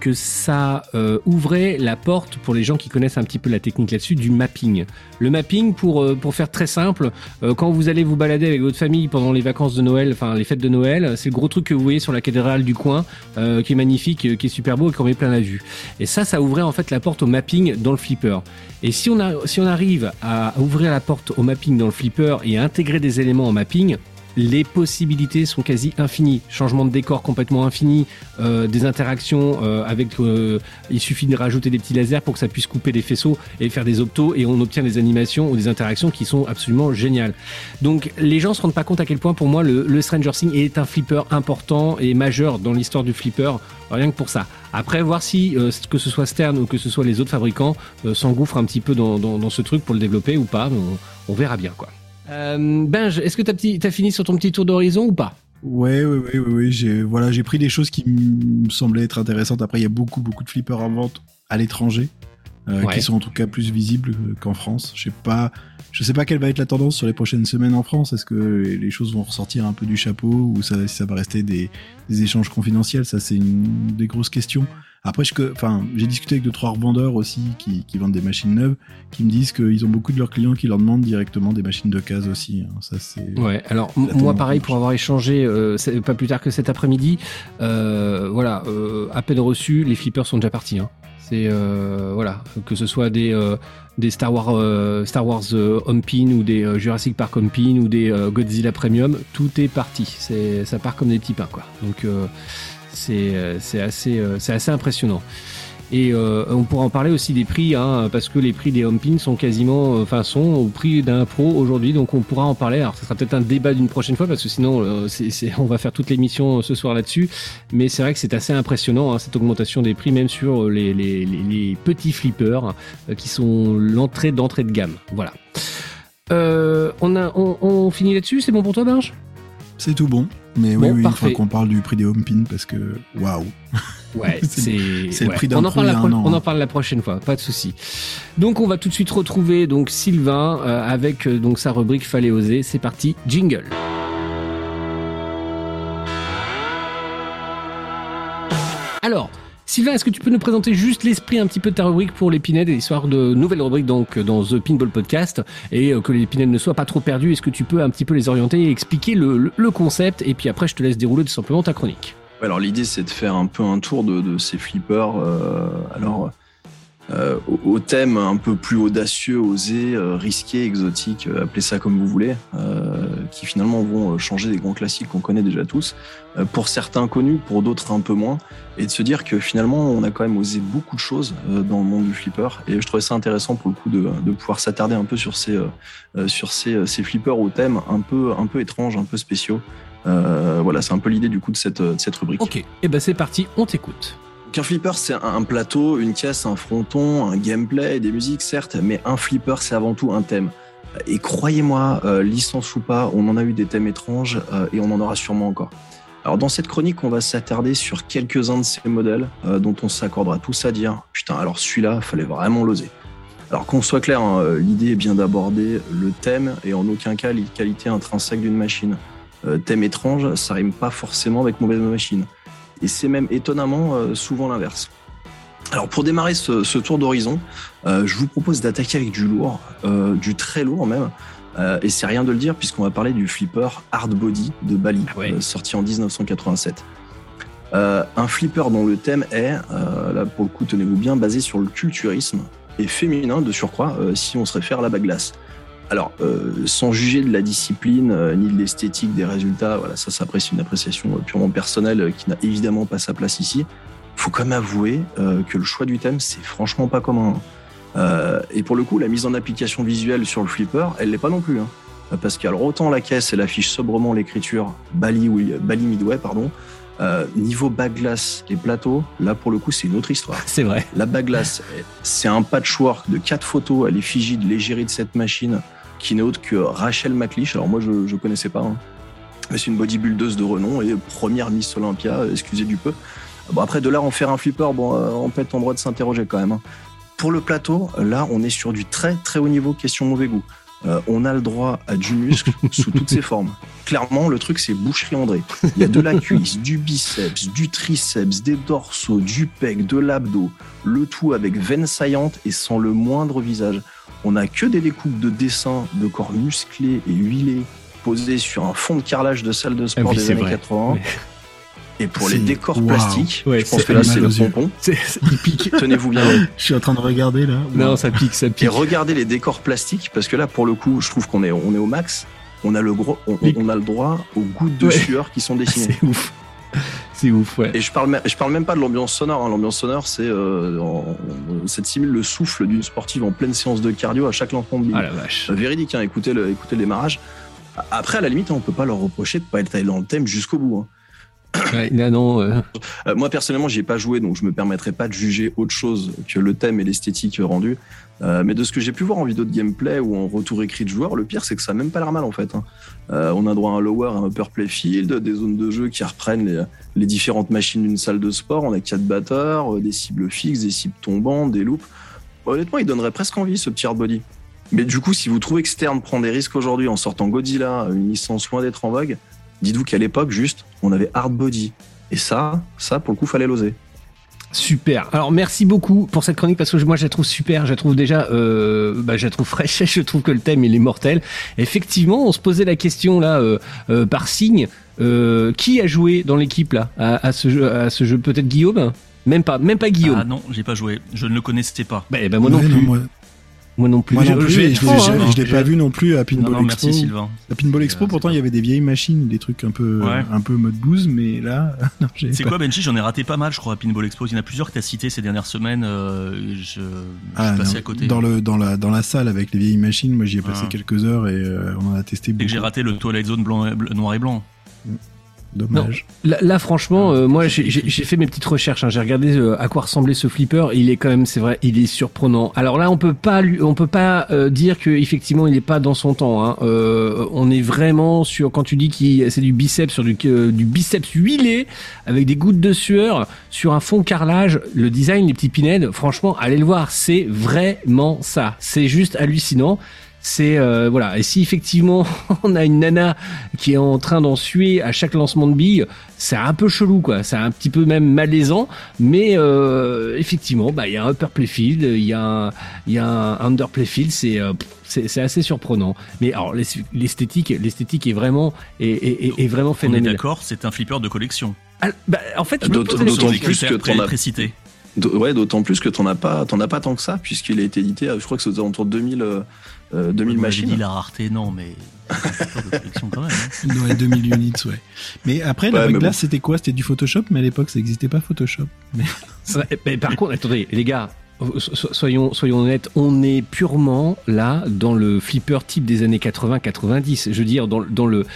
que ça euh, ouvrait la porte pour les gens qui connaissent un petit peu la technique là-dessus du mapping. Le mapping, pour, euh, pour faire très simple, euh, quand vous allez vous balader avec votre famille pendant les vacances de Noël, enfin les fêtes de Noël, c'est le gros truc que vous voyez sur la cathédrale du coin, qui est magnifique, qui est super beau et qu'on met plein la vue. Et ça, ça ouvrait en fait la porte au mapping dans le flipper. Et si on, si on arrive à ouvrir la porte au mapping dans le flipper et à intégrer des éléments en mapping, les possibilités sont quasi infinies. Changement de décor complètement infini, euh, des interactions euh, avec. euh, il suffit de rajouter des petits lasers pour que ça puisse couper des faisceaux et faire des optos et on obtient des animations ou des interactions qui sont absolument géniales. Donc les gens se rendent pas compte à quel point pour moi le, Stranger Things est un flipper important et majeur dans l'histoire du flipper, rien que pour ça. Après, voir si que ce soit Stern ou que ce soit les autres fabricants s'engouffrent un petit peu dans, ce truc pour le développer ou pas, on verra bien quoi. Euh, Benj, est-ce que t'as petit- t'as fini sur ton petit tour d'horizon ou pas? Ouais, ouais, ouais, ouais, ouais, j'ai voilà, j'ai pris des choses qui me semblaient être intéressantes. Après, il y a beaucoup, beaucoup de flippers en vente à l'étranger, euh, Ouais. qui sont en tout cas plus visibles euh, qu'en France. Je sais pas, je sais pas quelle va être la tendance sur les prochaines semaines en France. Est-ce que les choses vont ressortir un peu du chapeau ou ça, ça va rester des, des échanges confidentiels? Ça, c'est une des grosses questions. Après, enfin, j'ai discuté avec deux trois revendeurs aussi qui, qui vendent des machines neuves, qui me disent qu'ils ont beaucoup de leurs clients qui leur demandent directement des machines de case aussi. hein. Ça, c'est Ouais, alors moi pareil pour avoir échangé euh, pas plus tard que cet après-midi, euh, voilà, euh, à peine reçu, les flippers sont déjà partis. Hein. C'est euh, voilà, que ce soit des euh, des Star Wars euh, Star Wars euh, Home Pin ou des euh, Jurassic Park Home Pin ou des Godzilla Premium, tout est parti. C'est ça part comme des petits pains quoi. Donc euh, c'est euh, euh, c'est assez impressionnant. Et euh, on pourra en parler aussi des prix, hein, parce que les prix des home pins sont quasiment, enfin, sont au prix d'un pro aujourd'hui, donc on pourra en parler. Alors, ça sera peut-être un débat d'une prochaine fois, parce que sinon, on va faire toute l'émission ce soir là-dessus. Mais c'est vrai que c'est assez impressionnant, hein, cette augmentation des prix, même sur les, petits flippers, qui sont l'entrée d'entrée de gamme. Voilà. On, a, on finit là-dessus, c'est bon pour toi, Benj C'est tout bon. Mais Bon, oui, oui, faudra qu'on parle du prix des home pins parce que waouh. Ouais, [LAUGHS] C'est- c'est c'est le ouais. prix d'un on en parle la an, On hein. en parle la prochaine fois, pas de souci. Donc on va tout de suite retrouver donc Sylvain euh, avec euh, donc sa rubrique Fallait oser. C'est parti, jingle. Alors. Sylvain, est-ce que tu peux nous présenter juste l'esprit un petit peu de ta rubrique pour et l'histoire de nouvelles rubriques donc dans The Pinball Podcast et euh, que Pinheads ne soient pas trop perdus Est-ce que tu peux un petit peu les orienter et expliquer le, le- le concept? Et puis après je te laisse dérouler tout simplement ta chronique. Alors l'idée c'est de faire un peu un tour de, de ces flippers. euh, alors euh, au, au thème un peu plus audacieux, osé, euh, risqué, exotique, euh, appelez ça comme vous voulez, euh, qui finalement vont euh, changer des grands classiques qu'on connaît déjà tous. Pour certains connus, pour d'autres un peu moins, et de se dire que finalement on a quand même osé beaucoup de choses dans le monde du flipper. Et je trouvais ça intéressant pour le coup de, de pouvoir s'attarder un peu sur ces sur ces, ces flippers au thème un peu un peu étranges, un peu spéciaux. Voilà, c'est un peu l'idée du coup de cette, de cette rubrique. Ok, et ben c'est parti, on t'écoute. Donc un flipper, c'est un plateau, une caisse, un fronton, un gameplay, des musiques, certes, mais un flipper, c'est avant tout un thème. Et croyez-moi, euh, licence ou pas, on en a eu des thèmes étranges euh, et on en aura sûrement encore. Alors dans cette chronique, on va s'attarder sur quelques-uns de ces modèles euh, dont on s'accordera tous à dire putain, alors celui-là, fallait vraiment l'oser. Alors qu'on soit clair, hein, l'idée est bien d'aborder le thème et en aucun cas les qualités intrinsèques d'une machine. Thème étrange, ça rime pas forcément avec mauvaise machine. Et c'est même étonnamment euh, souvent l'inverse. Alors pour démarrer ce, ce tour d'horizon, euh, je vous propose d'attaquer avec du lourd, euh, du très lourd même. Euh, et c'est rien de le dire puisqu'on va parler du flipper Hard Body de Bali, Ah ouais. sorti en 1987. Euh, un flipper dont le thème est, là pour le coup tenez-vous bien, basé sur le culturisme et féminin de surcroît si on se réfère à la baglace. Alors, euh, sans juger de la discipline euh, ni de l'esthétique des résultats, voilà, ça s'apprécie une appréciation euh, purement personnelle euh, qui n'a évidemment pas sa place ici. Faut quand même avouer euh, que le choix du thème, c'est franchement pas commun. hein. Euh, et pour le coup, la mise en application visuelle sur le flipper, elle l'est pas non plus. hein. Parce qu'alors autant la caisse, elle affiche sobrement l'écriture Bali, Bali Midway, pardon. Euh, niveau baglace et plateau, là pour le coup, c'est une autre histoire. C'est vrai. La baglace, c'est un patchwork de quatre photos à l'effigie de l'égérie de cette machine qui n'est autre que Rachel McLeish. Alors moi, je ne connaissais pas. hein. Mais c'est une bodybuildeuse de renom et première Miss Olympia, euh, excusez du peu. Bon, après, de là, en faire un flipper, bon, euh, on peut être en droit de s'interroger quand même. hein. Pour le plateau, là, on est sur du très très haut niveau question mauvais goût. euh, on a le droit à du muscle [LAUGHS] sous toutes ses formes. Clairement, le truc, c'est boucherie André. Il y a de la cuisse, du biceps, du triceps, des dorsaux, du pec, de l'abdos, le tout avec veines saillantes et sans le moindre visage. On n'a que des découpes de dessins de corps musclés et huilés posés sur un fond de carrelage de salle de Ah sport oui, des années vrai. 80. Et pour les décors plastiques, Ouais, je pense que là, c'est le pompon. C'est- Il pique. [LAUGHS] Tenez-vous bien. [LAUGHS] Je suis en train de regarder là. Non, ça pique, ça Et pique. regardez les décors plastiques, parce que là, pour le coup, je trouve qu'on est, on est au max. On a le gros, on, on- on a le droit aux gouttes de Ouais. sueur qui sont [LAUGHS] dessinées. C'est ouf. [LAUGHS] C'est ouf, ouais. Et je parle, même- je parle même pas de l'ambiance sonore. hein. L'ambiance sonore, c'est euh, cette simule le souffle d'une sportive en pleine séance de cardio à chaque lancement de bille. Ah la vache. Euh, Véridique, hein, écoutez, le, écoutez le démarrage. Après, à la limite, on peut pas leur reprocher de pas être allé dans le thème jusqu'au bout. hein. [COUGHS] Ouais, non. euh, Euh, moi personnellement, j'y ai pas joué, donc je me permettrai pas de juger autre chose que le thème et l'esthétique rendue. Euh, mais de ce que j'ai pu voir en vidéo de gameplay ou en retour écrit de joueur, le pire c'est que ça a même pas l'air mal en fait. hein. Euh, on a droit à un lower, un upper playfield, des zones de jeu qui reprennent les, les différentes machines d'une salle de sport. On a quatre batteurs, euh, des cibles fixes, des cibles tombantes, des loops. Honnêtement, il donnerait presque envie ce petit hardbody. Mais du coup, si vous trouvez que Stern prend des risques aujourd'hui en sortant Godzilla, une licence loin d'être en vogue, dites-vous qu'à l'époque, juste, on avait hardbody. Et ça, ça, pour le coup, fallait l'oser. Super. Alors merci beaucoup pour cette chronique parce que moi je la trouve super. Je la trouve déjà, euh, bah, je la trouve fraîche. [LAUGHS] Je trouve que le thème il est mortel. Effectivement, on se posait la question là euh, euh, par signe. euh, qui a joué dans l'équipe là à, à ce jeu, à ce jeu? Peut-être Guillaume? Même pas, même pas Guillaume. Ah non, j'ai pas joué. Je ne le connaissais pas. Bah, bah, moi non Ouais, plus. moi, Moi non plus. moi non Je- plus, et jamais- hein. l'ai pas vu non plus à Pinball Non, non, Expo. merci Sylvain. À Pinball Expo, Euh, pourtant, il y avait des vieilles machines, des trucs un peu, Ouais. un peu mode blues, mais là, [LAUGHS] C'est quoi Benji? J'en ai raté pas mal, je crois, à Pinball Expo. Il y en a plusieurs que tu as cités ces dernières semaines. euh, je, je Ah, suis passé non. à côté. Dans, le, dans, la, dans la salle avec les vieilles machines, moi j'y ai passé Ah. quelques heures et euh, on en a testé beaucoup. que j'ai raté le Twilight Zone blanc, et noir et blanc. Dommage. Là, là, franchement, euh, moi, j'ai fait mes petites recherches. hein. J'ai regardé euh, à quoi ressemblait ce flipper. Il est quand même, c'est vrai, il est surprenant. Alors là, on peut pas, lui, on peut pas euh, dire que effectivement, il est pas dans son temps. Hein. Euh, on est vraiment sur quand tu dis qu'il c'est du biceps sur du, euh, du biceps huilé avec des gouttes de sueur sur un fond carrelage. Le design, les petits pinheads, franchement, allez le voir, c'est vraiment ça. C'est juste hallucinant. C'est euh, voilà. Et si effectivement [LAUGHS] on a une nana qui est en train d'en suer à chaque lancement de bille, c'est un peu chelou quoi. C'est un petit peu même malaisant. Mais euh, effectivement, bah il y a un upper playfield, il y a un, il y a un under playfield. C'est euh, c'est c'est assez surprenant. Mais alors l'es- l'esthétique, l'esthétique est vraiment est, est, est- est vraiment On est phénoménale. d'accord, c'est un flipper de collection. Ah, bah, en fait, D'autant- plus que l'électricité. D- Ouais, d'autant plus que t'en as pas, t'en as pas tant que ça, puisqu'il a été édité, euh, je crois que c'est aux alentours de 2000, euh, euh, 2000 Vous machines. dit la rareté, non, mais c'est un flipper de collection quand même. hein. Dans les 2000 units, ouais. Mais après, la Ouais, glace, bon. c'était quoi? C'était du Photoshop, mais à l'époque, ça n'existait pas Photoshop. Mais [LAUGHS] Ouais, mais par contre, attendez, les gars, so- soyons, soyons honnêtes, on est purement là dans le flipper type des années 80-90. Je veux dire, dans, dans le.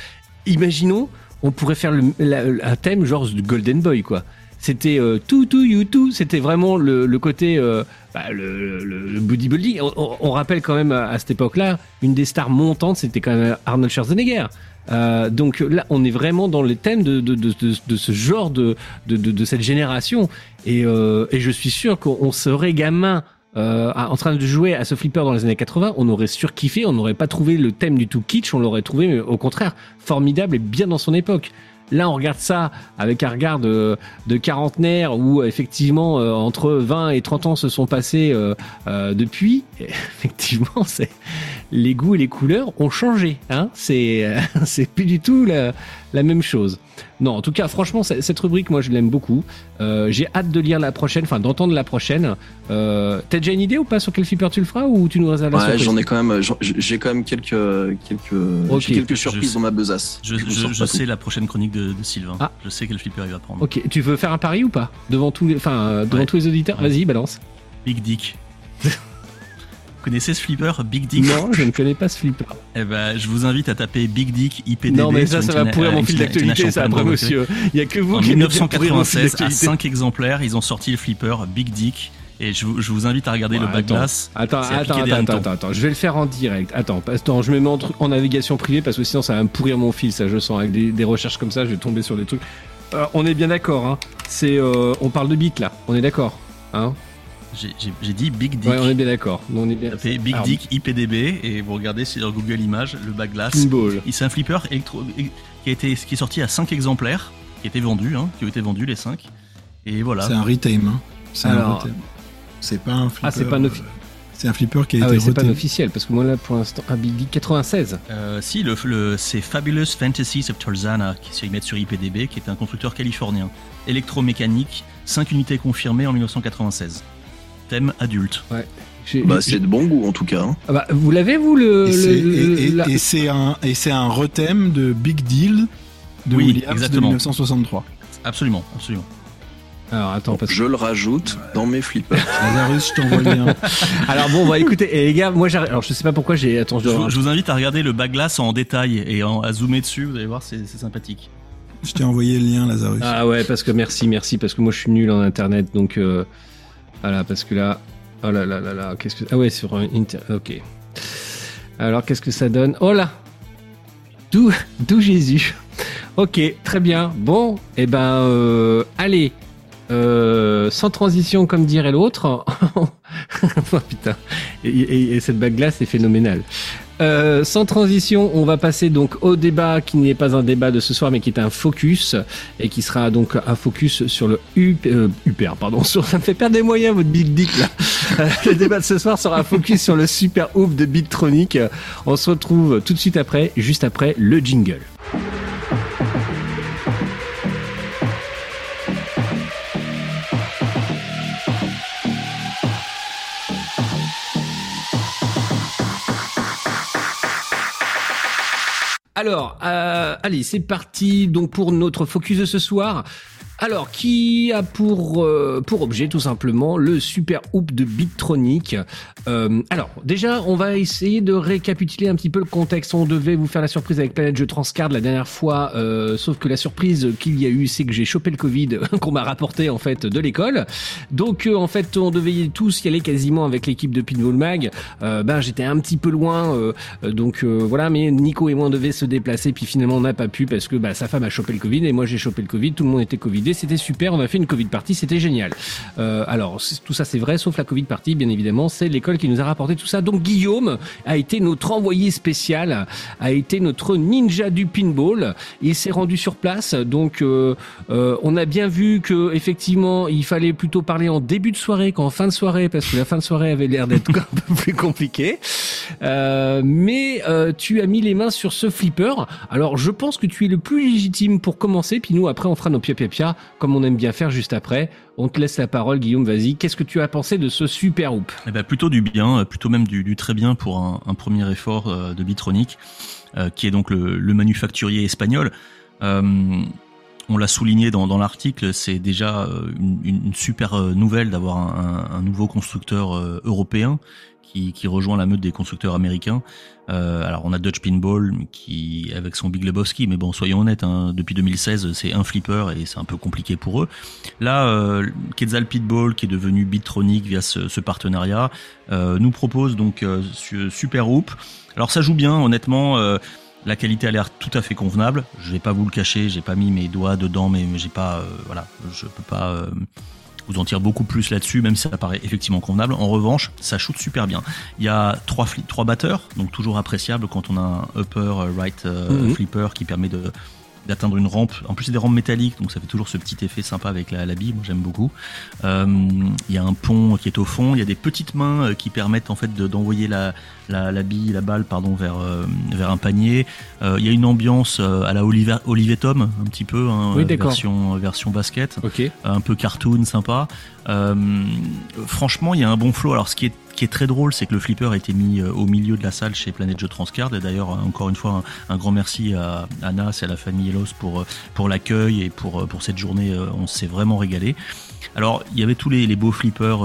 Imaginons, on pourrait faire le, la- un thème genre du Golden Boy, quoi. C'était euh, tout, tout, you, tout. C'était vraiment le, côté euh, bah, le. On, rappelle quand même à, cette époque-là, une des stars montantes, c'était quand même Arnold Schwarzenegger. Euh, donc là, on est vraiment dans les thèmes de, ce genre de, cette génération. Et, euh, et je suis sûr qu'on serait gamin en train de jouer à ce flipper dans les années 80, on aurait surkiffé, on n'aurait pas trouvé le thème du tout kitsch, on l'aurait trouvé mais au contraire formidable et bien dans son époque. Là, on regarde ça avec un regard de, de quarantenaire où effectivement euh, entre 20 et 30 ans se sont passés euh, euh, depuis. [LAUGHS] Effectivement, c'est les goûts et les couleurs ont changé. Hein c'est euh, [LAUGHS] c'est plus du tout la, la même chose. Non, en tout cas, franchement, cette rubrique, moi, je l'aime beaucoup. Euh, J'ai hâte de lire la prochaine, enfin d'entendre la prochaine. Euh, T'as déjà une idée ou pas sur quel flipper tu le feras ou tu nous réserves la Ouais, surprise j'en ai quand même, j'ai quand même quelques, quelques, quelques Je surprises sais. dans ma besace. Je, je, je sais tout. la prochaine chronique de, de Sylvain. Ah. Je sais quel flipper il va prendre. Ok, tu veux faire un pari ou pas? Devant tous les, enfin devant Ouais. tous les auditeurs? Ouais. Vas-y, balance. Big Dick. [LAUGHS] Connaissez ce flipper Big Dick Non, je ne connais pas ce flipper. [LAUGHS] Eh ben, je vous invite à taper Big Dick IPDB. non, mais ça, ça va pourrir mon fil d'actualité, ça après, monsieur. Il y a que vous En qui allez bien pourrir mon fil 1996, à d'actualité. 5 exemplaires, ils ont sorti le flipper Big Dick. Et je vous, je vous invite à regarder le Ouais, back attends. Attends, attends, attends, attends, je vais le faire en direct. Attends, attends, je me mets en, navigation privée parce que sinon ça va me pourrir mon fil, ça je sens. Avec des, des recherches comme ça, je vais tomber sur des trucs. Euh, on est bien d'accord, hein. C'est, euh, on parle de bits là, on est d'accord, hein. J'ai- dit Big Dick. Ouais, on est bien d'accord. On est bien. Tapez Big Dick IPDB et vous regardez sur Google Images le. Il- C'est un flipper électro qui a été qui est sorti à 5 exemplaires, qui a été vendu, hein, qui ont été vendus les 5. Et voilà. C'est un retame. Hein. C'est un Alors- retame. C'est pas un flipper. Ah, c'est pas un euh, offi- C'est un flipper qui a Ah été ouais, c'est pas un officiel parce que moi là pour l'instant un Big Dick 96. Euh, si, le, le- c'est Fabulous Fantasies of Tarzana qui s'y met sur IPDB, qui est un constructeur californien. Électromécanique, 5 unités confirmées en 1996. Thème adulte. J'ai- Bah, c'est de bon goût en tout cas. hein. Ah bah, vous l'avez vous le, Et c'est- la- un, et c'est un retame de Big Deal de Oui, Williams exactement. de 1963. Absolument, absolument. Alors attends parce que Je le rajoute dans mes flippers. [LAUGHS] Lazarus, je t'envoie le lien. [LAUGHS] alors bon bah écoutez et les gars moi j'arrive alors je sais pas pourquoi j'ai attends je Je dois vous, je vous invite à regarder le Backglass en détail et en- à zoomer dessus, vous allez voir, c'est c'est sympathique. Je t'ai envoyé le lien, Lazarus. Ah ouais, parce que merci, merci, parce que moi je suis nul en internet, donc euh, voilà, parce que là, oh là là là là, qu'est-ce que ah ouais sur un inter, ok. Alors qu'est-ce que ça donne? Oh là, d'où d'où Jésus? Ok, très bien. Bon, et ben euh, allez, euh, sans transition comme dirait l'autre. [LAUGHS] oh putain, et, et- et cette bague là c'est phénoménal. Euh, sans transition, on va passer donc au débat qui n'est pas un débat de ce soir, mais qui est un focus et qui sera donc un focus sur le UP, euh, UPR, pardon, [LAUGHS] sur, ça me fait perdre des moyens votre big dick là. Euh, le débat de ce soir sera un focus sur le super ouf de Bittronic. On se retrouve tout de suite après, juste après le jingle. Alors, euh, allez, c'est parti donc pour notre focus de ce soir. Alors, qui a pour, euh, pour objet tout simplement le super hoop de Bittronic Euh, Alors, déjà, on va essayer de récapituler un petit peu le contexte. On devait vous faire la surprise avec Planète Jeux Transcard la dernière fois, euh, sauf que la surprise qu'il y a eu, c'est que j'ai chopé le Covid [LAUGHS] qu'on m'a rapporté en fait de l'école. Donc, en fait, on devait tous y aller quasiment avec l'équipe de Pinball Mag. Ben, j'étais un petit peu loin, donc voilà. Mais Nico et moi on devait se déplacer, puis finalement on n'a pas pu parce que bah, sa femme a chopé le Covid et moi j'ai chopé le Covid. Tout le monde était C'était super. On a fait une Covid party, c'était génial. Euh, alors tout ça c'est vrai, sauf la Covid party, bien évidemment. C'est l'école qui nous a rapporté tout ça. Donc Guillaume a été notre envoyé spécial, a été notre ninja du pinball. Il s'est rendu sur place, donc euh, euh, on a bien vu que effectivement il fallait plutôt parler en début de soirée qu'en fin de soirée parce que la fin de soirée avait l'air d'être [LAUGHS] un peu plus compliquée. Euh, mais euh, tu as mis les mains sur ce flipper. Alors je pense que tu es le plus légitime pour commencer. Puis nous après on fera nos pia pia pia comme on aime bien faire juste après. On te laisse la parole Guillaume. Vas-y. Qu'est-ce que tu as pensé de ce super hoop? Eh ben, plutôt du bien, euh, plutôt même du, très bien pour un, premier effort euh, de Bitronic, euh, qui est donc le, manufacturier espagnol. On l'a souligné dans, l'article, c'est déjà une, super nouvelle d'avoir un, nouveau constructeur européen qui rejoint la meute des constructeurs américains. Euh, alors on a Dutch Pinball qui avec son Big Lebowski, mais bon soyons honnêtes, hein, depuis 2016 c'est un flipper et c'est un peu compliqué pour eux. Là, euh, Quetzal Pitball qui est devenu Bitronic via ce, partenariat euh, nous propose donc euh, Super Hoop. Alors ça joue bien, honnêtement. la qualité a l'air tout à fait convenable. Je vais pas vous le cacher, j'ai pas mis mes doigts dedans, mais j'ai pas, voilà, je peux pas vous en dire beaucoup plus là-dessus, même si ça paraît effectivement convenable. En revanche, ça shoot super bien. Il y a trois, trois batteurs, donc toujours appréciable quand on a un upper euh, right euh, Mhm. flipper qui permet de d'atteindre une rampe. En plus, c'est des rampes métalliques, donc ça fait toujours ce petit effet sympa avec la, la bille. Moi, j'aime beaucoup. Euh, Il y a un pont qui est au fond. Il y a des petites mains euh, qui permettent en fait de- d'envoyer la, la, la bille, la balle, pardon, vers euh, vers un panier. Euh, Il y a une ambiance à la Oliver, Olivier Tom, un petit peu, hein, Oui, version version basket un peu cartoon, sympa. Franchement, il y a un bon flow. Alors, ce qui est, qui est très drôle, c'est que le flipper a été mis euh, au milieu de la salle chez Planet Jeux Transcard. Et d'ailleurs, euh, encore une fois, un, grand merci à Anas et à la famille Elos pour, euh, pour l'accueil et pour, pour cette journée. On s'est vraiment régalé. Alors, il y avait tous les, beaux flippers,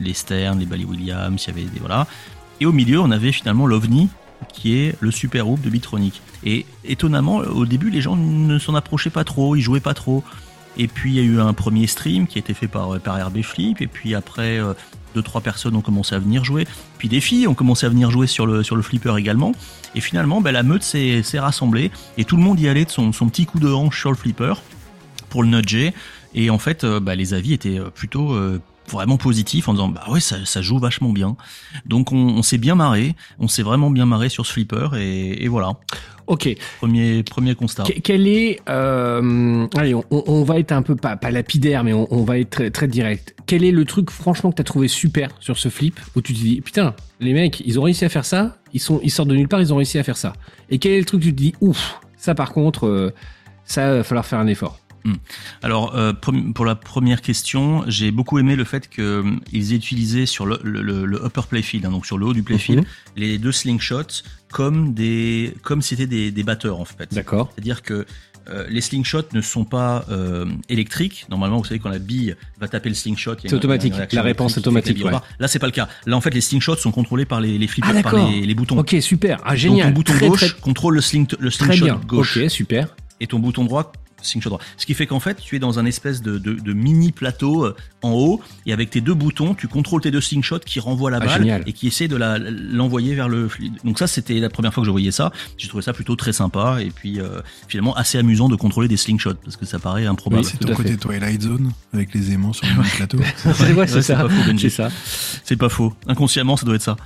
les, Stern, les Bally Williams, il y avait des. Voilà. Et au milieu, on avait finalement l'OVNI, qui est le super hoop de Bitronic. Et étonnamment, au début, les gens ne s'en approchaient pas trop, ils jouaient pas trop. Et puis il y a eu un premier stream qui a été fait par, par RB Flip, et puis après, deux, trois personnes ont commencé à venir jouer. Puis des filles ont commencé à venir jouer sur le, flipper également. Et finalement, ben, la meute s'est rassemblée, et tout le monde y allait de son, petit coup de hanche sur le flipper pour le nudger. Et en fait, euh, bah, les avis étaient euh, plutôt euh, vraiment positif en disant bah ouais ça, joue vachement bien. Donc on, s'est bien marré, on s'est vraiment bien marré sur ce flipper et voilà. Ok. Premier premier constat. Que- Quel est, euh, allez, on, on va être un peu pas, pas lapidaire, mais on, on va être très, très direct. Quel est le truc, franchement, que t'as trouvé super sur ce flip où tu te dis, putain, les mecs, ils ont réussi à faire ça, ils sont, ils sortent de nulle part, ils ont réussi à faire ça. Et quel est le truc que tu te dis, ouf, ça par contre, euh, ça va falloir faire un effort. Alors euh, pour la première question, j'ai beaucoup aimé le fait qu'ils aient utilisé sur le, le, le- le upper playfield, hein, donc sur le haut du playfield, Mhm. les deux slingshots comme des comme c'était des, des batteurs en fait. D'accord. C'est-à-dire que euh, les slingshots ne sont pas euh, électriques. Normalement, vous savez quand la bille va taper le slingshot, C'est automatique. La réponse automatique, repart. Là, c'est pas le cas. Là, en fait, les slingshots sont contrôlés par les, les flippers, Ah, par les, les boutons. Ok, super. Ah, Donc, génial. ton bouton Très, gauche très, contrôle le, sling, le très slingshot bien. gauche Ok, super. et ton bouton droit Ce qui fait qu'en fait, tu es dans un espèce de mini plateau euh, en haut et avec tes deux boutons, tu contrôles tes deux slingshots qui renvoient la Ah, balle génial. et qui essaient de la- l'envoyer vers le fli- Donc ça, c'était la première fois que je voyais ça. J'ai trouvé ça plutôt très sympa et puis euh, finalement assez amusant de contrôler des slingshots parce que ça paraît improbable. Oui, C'est ton côté fait. Twilight Zone avec les aimants sur le [LAUGHS] même plateau. C'est [LAUGHS] ouais, c'est Ouais, c'est ça. pas faux, Benji. C'est ça. C'est pas faux. Inconsciemment, ça doit être ça.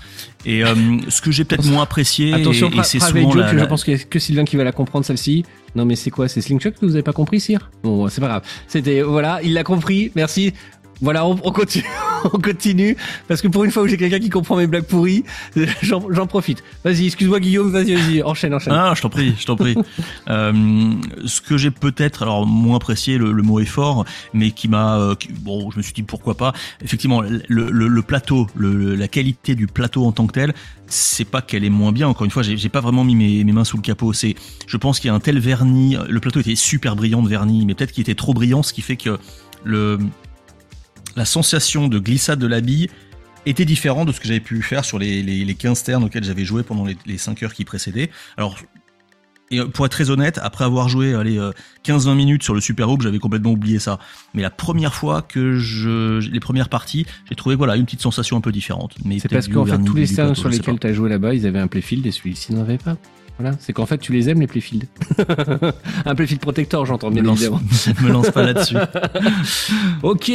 Et euh, ce que j'ai peut-être moins apprécié, Attention, et, et pra- c'est souvent la, je pense qu'il y a que Sylvain qui va la comprendre celle-ci. Non mais c'est quoi C'est Slingshot que vous avez pas compris, Sire Bon, c'est pas grave. C'était voilà, il l'a compris. Merci. Voilà, on, on continue, [LAUGHS] on continue parce que pour une fois où j'ai quelqu'un qui comprend mes blagues pourries, [LAUGHS] j'en profite. Vas-y, excuse-moi Guillaume, vas-y, vas-y, enchaîne, enchaîne. Ah, je t'en prie, je t'en prie. [LAUGHS] Euh, ce que j'ai peut-être, alors moins apprécié, le, le mot est fort, mais qui m'a, euh, bon, je me suis dit pourquoi pas. Effectivement, le, le, le plateau, la qualité du plateau en tant que tel, c'est pas qu'elle est moins bien. Encore une fois, j'ai j'ai pas vraiment mis mes, mes mains sous le capot. C'est, je pense qu'il y a un tel vernis. Le plateau était super brillant de vernis, mais peut-être qu'il était trop brillant, ce qui fait que le la sensation de glissade de la bille était différent de ce que j'avais pu faire sur les, les, les 15 ternes auxquels j'avais joué pendant les, les 5 heures qui précédaient. Alors, et euh, pour être très honnête, après avoir joué allez, euh, 15-20 minutes sur le Super Hoop, j'avais complètement oublié ça. Mais la première fois que je, les premières parties, j'ai trouvé voilà une petite sensation un peu différente. Mais C'est parce qu'en fait tous les je sur lesquels tu as joué là-bas, ils avaient un playfield et celui-ci n'en avait pas. Voilà, c'est qu'en fait tu les aimes les playfields. [LAUGHS] un playfield protector, j'entends bien évidemment. [LAUGHS] me lance pas là-dessus. [LAUGHS] Ok.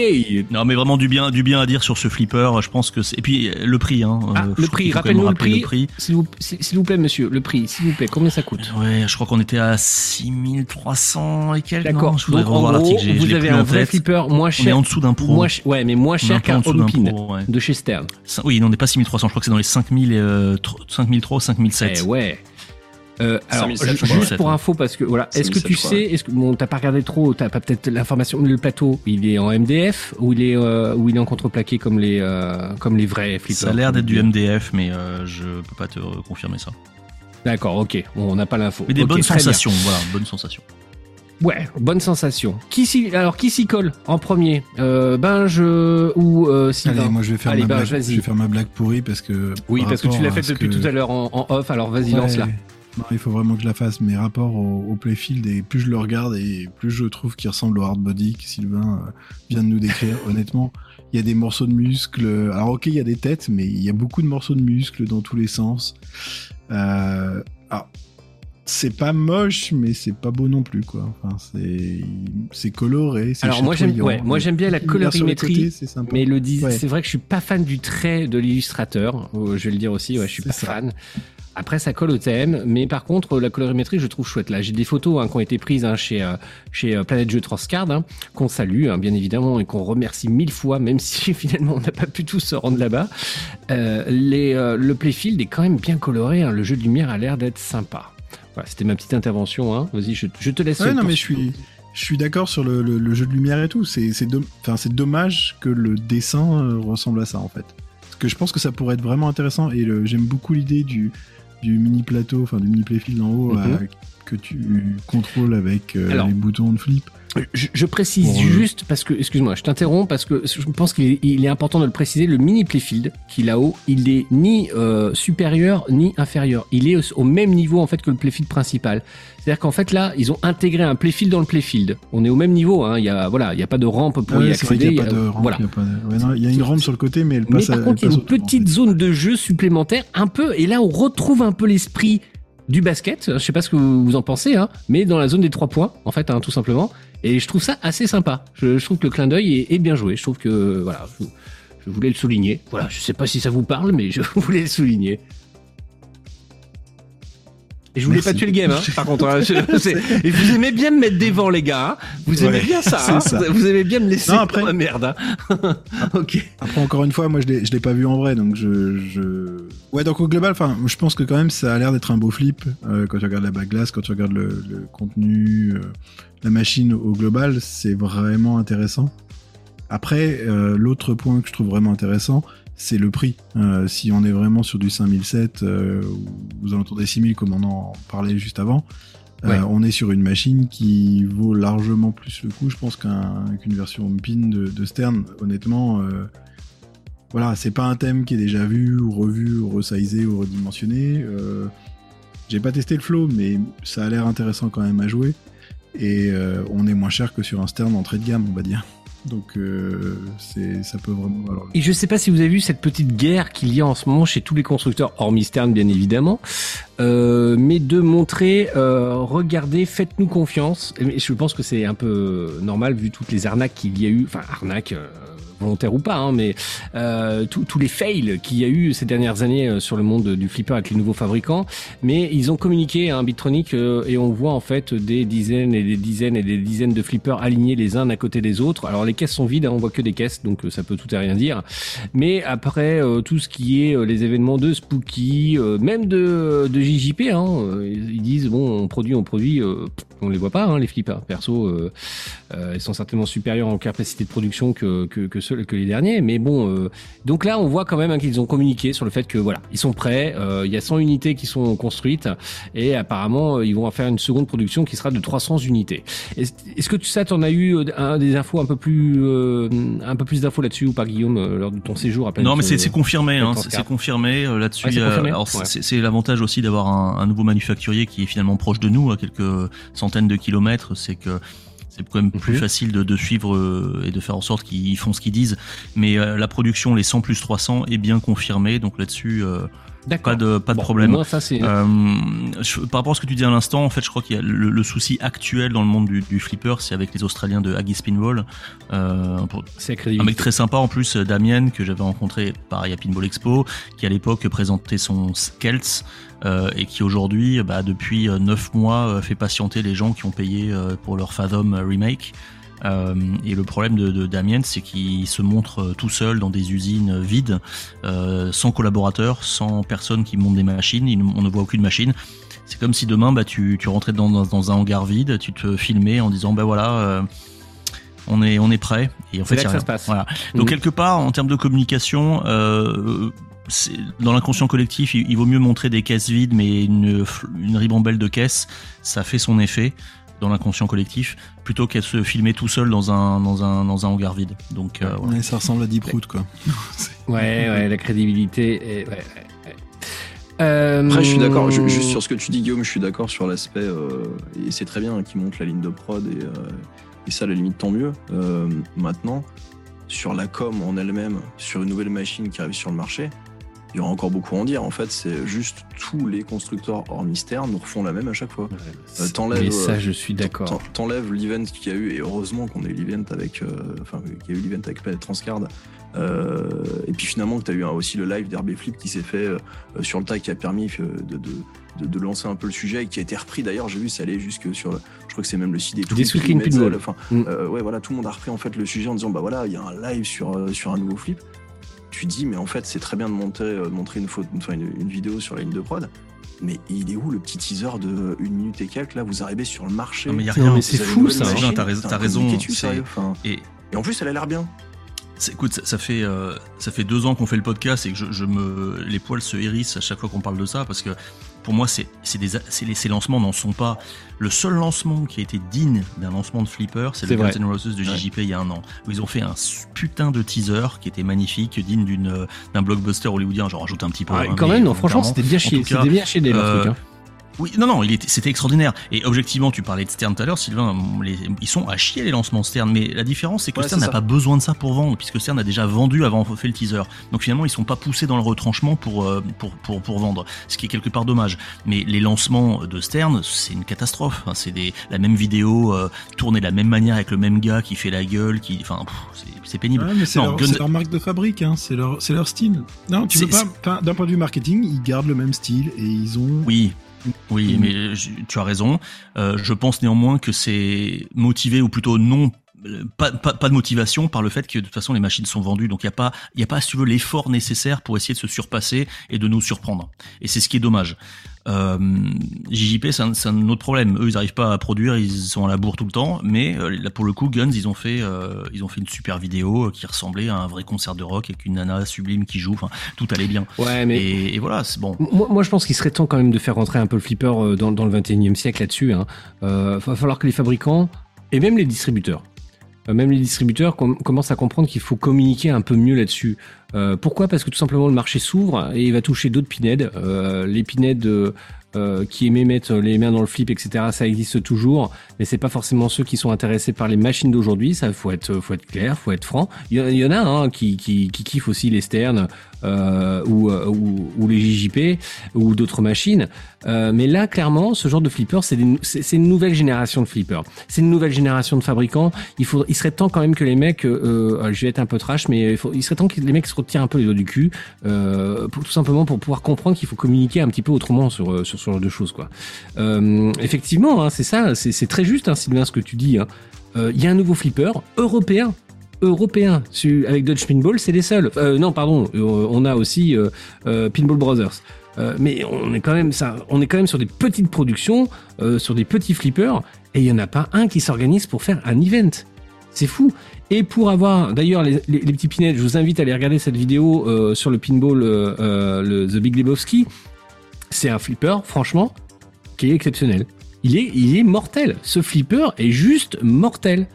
Non, mais vraiment du bien, du bien à dire sur ce flipper. Je pense que c'est. Et puis euh, le prix, hein. Ah, euh, le prix, rappelle-nous le prix. S'il vous, s'il vous plaît, monsieur, le prix, s'il vous plaît, combien ça coûte? Ouais, je crois qu'on était à 6300 et quelques. D'accord. non? Je voudrais Donc en revoir gros, l'article. vous avez un vrai flipper moins On est cher. en dessous d'un pro. Moins, ch- ouais, mais moins cher qu'un dessous d'un Holopin pro, ouais. de chez Stern. Oui, non, on n'est pas 6300, je crois que c'est dans les 5000, euh, tr- 5003 ou 5007. Eh ouais. Euh, alors, 5007, ju- je crois. juste pour info, parce que voilà, est-ce que 5007, tu je sais, est-ce que bon, t'as pas regardé trop, t'as pas peut-être l'information, mais le plateau, il est en MDF ou il est euh, ou il est en contreplaqué comme les euh, comme les vrais flippers? Ça a l'air d'être du MDF, mais euh, je peux pas te confirmer ça. D'accord, ok. Bon, on n'a pas l'info. Mais des bonnes bien. sensations, voilà, bonnes sensations. Ouais, bonne sensation. Qui s'y, alors qui s'y colle en premier? Euh, Binge euh, ou euh, Sylvain? Allez, moi je vais faire Allez, ma blague. vas-y. Je vais faire ma blague pourrie parce que. Oui, par parce que tu l'as à fait ce depuis que- tout à l'heure en, en off. Alors vas-y, Ouais. lance-la. Non, il faut vraiment que je la fasse. Mes rapports au, au playfield, et plus je le regarde et plus je trouve qu'il ressemble au hardbody que Sylvain euh, vient de nous décrire. [LAUGHS] Honnêtement, il y a des morceaux de muscles. Alors ok, il y a des têtes, mais il y a beaucoup de morceaux de muscles dans tous les sens. Euh, alors, c'est pas moche, mais c'est pas beau non plus, quoi. Enfin, c'est coloré. c'est Alors moi j'aime, ouais, moi j'aime bien la colorimétrie. côtés. Mais le Ouais. c'est vrai que je suis pas fan du trait de l'illustrateur. euh, Je vais le dire aussi, ouais, je suis pas ça. fan. Après, ça colle au thème, mais par contre, la colorimétrie, je trouve chouette. Là, j'ai des photos hein, qui ont été prises hein, chez euh, chez euh, Planète Jeux Transcard, hein, qu'on salue, bien évidemment, et qu'on remercie mille fois, même [LAUGHS] si finalement on n'a pas pu tous se rendre là-bas. Euh, les, euh, le playfield est quand même bien coloré. Le jeu de lumière a l'air d'être sympa. Voilà, c'était ma petite intervention. Vas-y, je, je te laisse. Ouais, non, mais je suis, je suis d'accord sur le, le- le jeu de lumière et tout. C'est, dommage que le dessin ressemble à ça, en fait. Parce que je pense que ça pourrait être vraiment intéressant. Et j'aime beaucoup l'idée du, du mini plateau, enfin, du mini playfield en haut, Mhm. euh, que tu contrôles avec euh, Alors. les boutons de flip. Je, je précise euh, juste parce que, excuse-moi, je t'interromps parce que je pense qu'il est, important de le préciser. Le mini playfield qu'il a haut, il est ni euh, supérieur ni inférieur. Il est au, au même niveau en fait que le playfield principal. C'est-à-dire qu'en fait là, ils ont intégré un playfield dans le playfield. On est au même niveau. Hein. Il y a voilà, il y a pas de rampe pour y accéder. a pas il y a- de rampe. voilà. il y a pas de- ouais, non, il y a une rampe sur le côté, mais elle Mais passe par à- contre, il y a une petite zone de jeu supplémentaire, un peu. Et là, on retrouve un peu l'esprit du basket. Je sais pas ce que vous vous en pensez, hein, mais dans la zone des trois points, en fait, hein, tout simplement. Et je trouve ça assez sympa. Je, je trouve que le clin d'œil est, est bien joué. Je trouve que voilà, je, je voulais le souligner. Voilà, je sais pas si ça vous parle, mais je [LAUGHS] voulais le souligner. Et je voulais Merci. pas tuer le game, hein, [LAUGHS] par contre. hein. Je- et vous aimez bien me mettre des vents, les gars. hein. Vous aimez Ouais, bien ça, hein. ça. Vous aimez bien me laisser Non, après- la merde. hein. [LAUGHS] ok. Après, encore une fois, moi, je l'ai, je l'ai pas vu en vrai, donc je, je... Ouais, donc au global, enfin, je pense que quand même, ça a l'air d'être un beau flip euh, quand tu regardes la backglass, quand tu regardes le, le contenu, euh, la machine au global, c'est vraiment intéressant. Après, euh, l'autre point que je trouve vraiment intéressant, c'est le prix. Euh, si on est vraiment sur du 5007 euh, aux alentours des 6000 comme on en parlait juste avant, euh, on est sur une machine qui vaut largement plus le coup, je pense, qu'un- qu'une version PIN de, de Stern. Honnêtement, euh, voilà, c'est pas un thème qui est déjà vu ou revu ou resizé ou redimensionné. J'ai pas testé le flow, mais ça a l'air intéressant quand même à jouer. Et on est moins cher que sur un Stern entrée de gamme, on va dire. Donc euh, c'est ça peut vraiment valoir Et je sais pas si vous avez vu cette petite guerre qu'il y a en ce moment chez tous les constructeurs, hormis Stern bien évidemment, euh, mais de montrer, euh, regardez, faites-nous confiance. Je pense que c'est un peu normal vu toutes les arnaques qu'il y a eu, enfin arnaques euh, volontaires ou pas, hein, mais euh, tous les fails qu'il y a eu ces dernières années sur le monde du flipper avec les nouveaux fabricants. Mais ils ont communiqué à un Bitronic et on voit en fait des dizaines et des dizaines et des dizaines de flippers alignés les uns à côté des autres. Alors les caisses sont vides, hein, on voit que des caisses, donc ça peut tout et rien dire. Mais après tout ce qui est les événements de Spooky, même de, de JJP, hein, euh, ils disent bon on produit, on produit, euh, on les voit pas hein, les flippers. Perso, euh, euh, ils sont certainement supérieurs en capacité de production que que, que ceux que les derniers. Mais bon, euh, donc là on voit quand même hein, qu'ils ont communiqué sur le fait que voilà ils sont prêts. euh, Il y a 100 unités qui sont construites et apparemment ils vont en faire une seconde production qui sera de 300 unités. Est-ce que tu ça t'en as eu un, des infos un peu plus euh, un peu plus d'infos là-dessus ou pas Guillaume lors de ton séjour à Non, mais c'est confirmé, hein, c'est confirmé là-dessus. Euh, c'est l'avantage aussi d'avoir un, un nouveau manufacturier qui est finalement proche de nous, à quelques centaines de kilomètres, c'est que c'est quand même plus facile de, de suivre euh, et de faire en sorte qu'ils font ce qu'ils disent. Mais euh, la production, les 100 plus 300, est bien confirmée, donc là-dessus, euh. Pas de pas de Bon, problème. moins, ça c'est Euh, je- par rapport à ce que tu dis à l'instant, en fait, je crois qu'il y a le, le souci actuel dans le monde du, du flipper, c'est avec les Australiens de Aggie Spinball. Euh, un mec très sympa en plus, euh, Damien, que j'avais rencontré pareil à Pinball Expo, qui à l'époque présentait son Skelts euh, et qui aujourd'hui, bah, depuis euh, 9 mois, euh, fait patienter les gens qui ont payé euh, pour leur Fathom euh, remake. Euh, et le problème de, de Damien, c'est qu'il se montre euh, tout seul dans des usines euh, vides, euh, sans collaborateurs, sans personne qui monte des machines. Il- on ne voit aucune machine. C'est comme si demain, bah, tu, tu rentrais dans, dans, dans un hangar vide, tu te filmais en disant, bah voilà, euh, on est, on est prêt. Et en fait, là que ça se passe. Voilà. Donc quelque part, en termes de communication, dans l'inconscient collectif, il, il vaut mieux montrer des caisses vides, mais une ribambelle de caisses, ça fait son effet dans l'inconscient collectif, plutôt qu'à se filmer tout seul dans un dans un dans un hangar vide. Donc euh, voilà. Ouais, ça ressemble à Deep Root, quoi. [LAUGHS] Ouais, ouais, la crédibilité. Est... Ouais, ouais, ouais. Euh, Après, je suis d'accord, ju- juste sur ce que tu dis, Guillaume, je suis d'accord sur l'aspect, euh, et c'est très bien qu'ils montent la ligne de prod, et, euh, et ça, à la limite, tant mieux. Euh, maintenant, sur la com en elle-même, sur une nouvelle machine qui arrive sur le marché, il y aura encore beaucoup à en dire. En fait, c'est juste tous les constructeurs hors mystère nous refont la même à chaque fois. Euh, t'enlèves, Mais ça, euh, je suis d'accord. T'en- T'enlèves l'event qu'il y a eu, et heureusement qu'on a eu l'event avec, euh, enfin, qu'il y a eu l'event avec Transcard. Euh, et puis finalement que tu as eu aussi le live d'RB Flip qui s'est fait euh, sur le tas qui a permis euh, de, de, de- de lancer un peu le sujet et qui a été repris d'ailleurs j'ai vu ça allait jusque sur le- je crois que c'est même le site des Des Pinball. enfin Mm. euh, ouais voilà tout le monde a repris en fait le sujet en disant bah voilà il y a un live sur euh, sur un nouveau flip tu dis mais en fait c'est très bien de montrer euh, de montrer une photo enfin, une, une vidéo sur la ligne de prod mais il est où le petit teaser de une minute et quelques là vous arrivez sur le marché? Non, mais il y a Non, rien. mais c'est fou, ça, T'as raison- t'as raison, enfin. Et et en plus elle a l'air bien C'est- Écoute, ça, ça fait euh, ça fait deux ans qu'on fait le podcast et que je, je me les poils se hérissent à chaque fois qu'on parle de ça parce que pour moi c'est c'est des c'est les ces lancements n'en sont pas le seul lancement qui a été digne d'un lancement de flipper c'est C'est le. Guns N' Roses de JJP il y a un an où ils ont fait un putain de teaser qui était magnifique digne d'une d'un blockbuster hollywoodien j'en rajoute un petit peu Ah, hein, quand même, non, franchement, c'était bien En chier. cas, C'était bien chier des euh, trucs. Hein. Oui, non, non, il était, c'était extraordinaire. Et objectivement, tu parlais de Stern tout à l'heure, Sylvain, les- ils sont à chier les lancements Stern. Mais la différence, c'est que Ouais, Stern n'a pas besoin de ça pour vendre, puisque Stern a déjà vendu avant fait le teaser. Donc finalement, ils sont pas poussés dans le retranchement pour, euh, pour, pour, pour vendre, ce qui est quelque part dommage. Mais les lancements de Stern, c'est une catastrophe. C'est des, la même vidéo, euh, tournée de la même manière avec le même gars qui fait la gueule, qui, enfin, c'est, c'est pénible. Ouais, c'est leur, Guns- c'est leur marque de fabrique, hein, c'est leur, c'est leur style. Non, tu pas. D'un point de vue marketing, ils gardent le même style et ils ont. Oui, oui, Mm. mais je- tu as raison. Euh, je pense néanmoins que c'est motivé ou plutôt non. euh, Pas, pas, pas de motivation par le fait que de toute façon les machines sont vendues donc il y a pas il y a pas si tu veux l'effort nécessaire pour essayer de se surpasser et de nous surprendre et c'est ce qui est dommage euh, JJP c'est un, c'est un autre problème eux ils arrivent pas à produire ils sont à la bourre tout le temps mais euh, là pour le coup Guns ils ont fait euh, ils ont fait une super vidéo euh, qui ressemblait à un vrai concert de rock avec une nana sublime qui joue enfin tout allait bien Ouais, mais et, et voilà c'est bon Moi, moi, je pense qu'il serait temps quand même de faire rentrer un peu le flipper euh, dans, dans le 21e siècle là-dessus. Hein. Euh, va falloir que les fabricants et même les distributeurs, même les distributeurs com- commencent à comprendre qu'il faut communiquer un peu mieux là-dessus. Euh, pourquoi? Parce que tout simplement le marché s'ouvre et il va toucher d'autres pinheads. Euh, les euh, euh, qui aimaient mettre les mains dans le flip, etc. Ça existe toujours, mais c'est pas forcément ceux qui sont intéressés par les machines d'aujourd'hui. Ça, faut être, faut être clair, faut être franc. Il y, en- a hein, qui, qui, qui kiffent aussi les Stern euh, ou, euh, ou, ou les JJP ou d'autres machines. Euh, mais là, clairement, ce genre de flipper, c'est une nouvelle génération de flippers. C'est une nouvelle génération de fabricants. Il faut, il serait temps quand même que les mecs, euh, euh, je vais être un peu trash, mais il, faut, il serait temps que les mecs se retirent un peu les doigts du cul, euh, pour, tout simplement pour pouvoir comprendre qu'il faut communiquer un petit peu autrement sur sur ce genre de choses, quoi. Effectivement, hein, c'est ça, c'est très juste, hein, Sylvain, ce que tu dis. hein. Il y a un nouveau flipper européen européen su- avec Dodge Pinball, c'est les seuls. Euh, non, pardon, euh, on a aussi euh, Pinball Brothers. Mais on est quand même ça, on est quand même sur des petites productions, sur des petits flippers, et il y en a pas un qui s'organise pour faire un event. C'est fou. Et pour avoir, d'ailleurs, les, petits pinets, je vous invite à aller regarder cette vidéo sur le pinball, le The Big Lebowski. C'est un flipper, franchement, qui est exceptionnel. Il est, il est mortel. Ce flipper est juste mortel.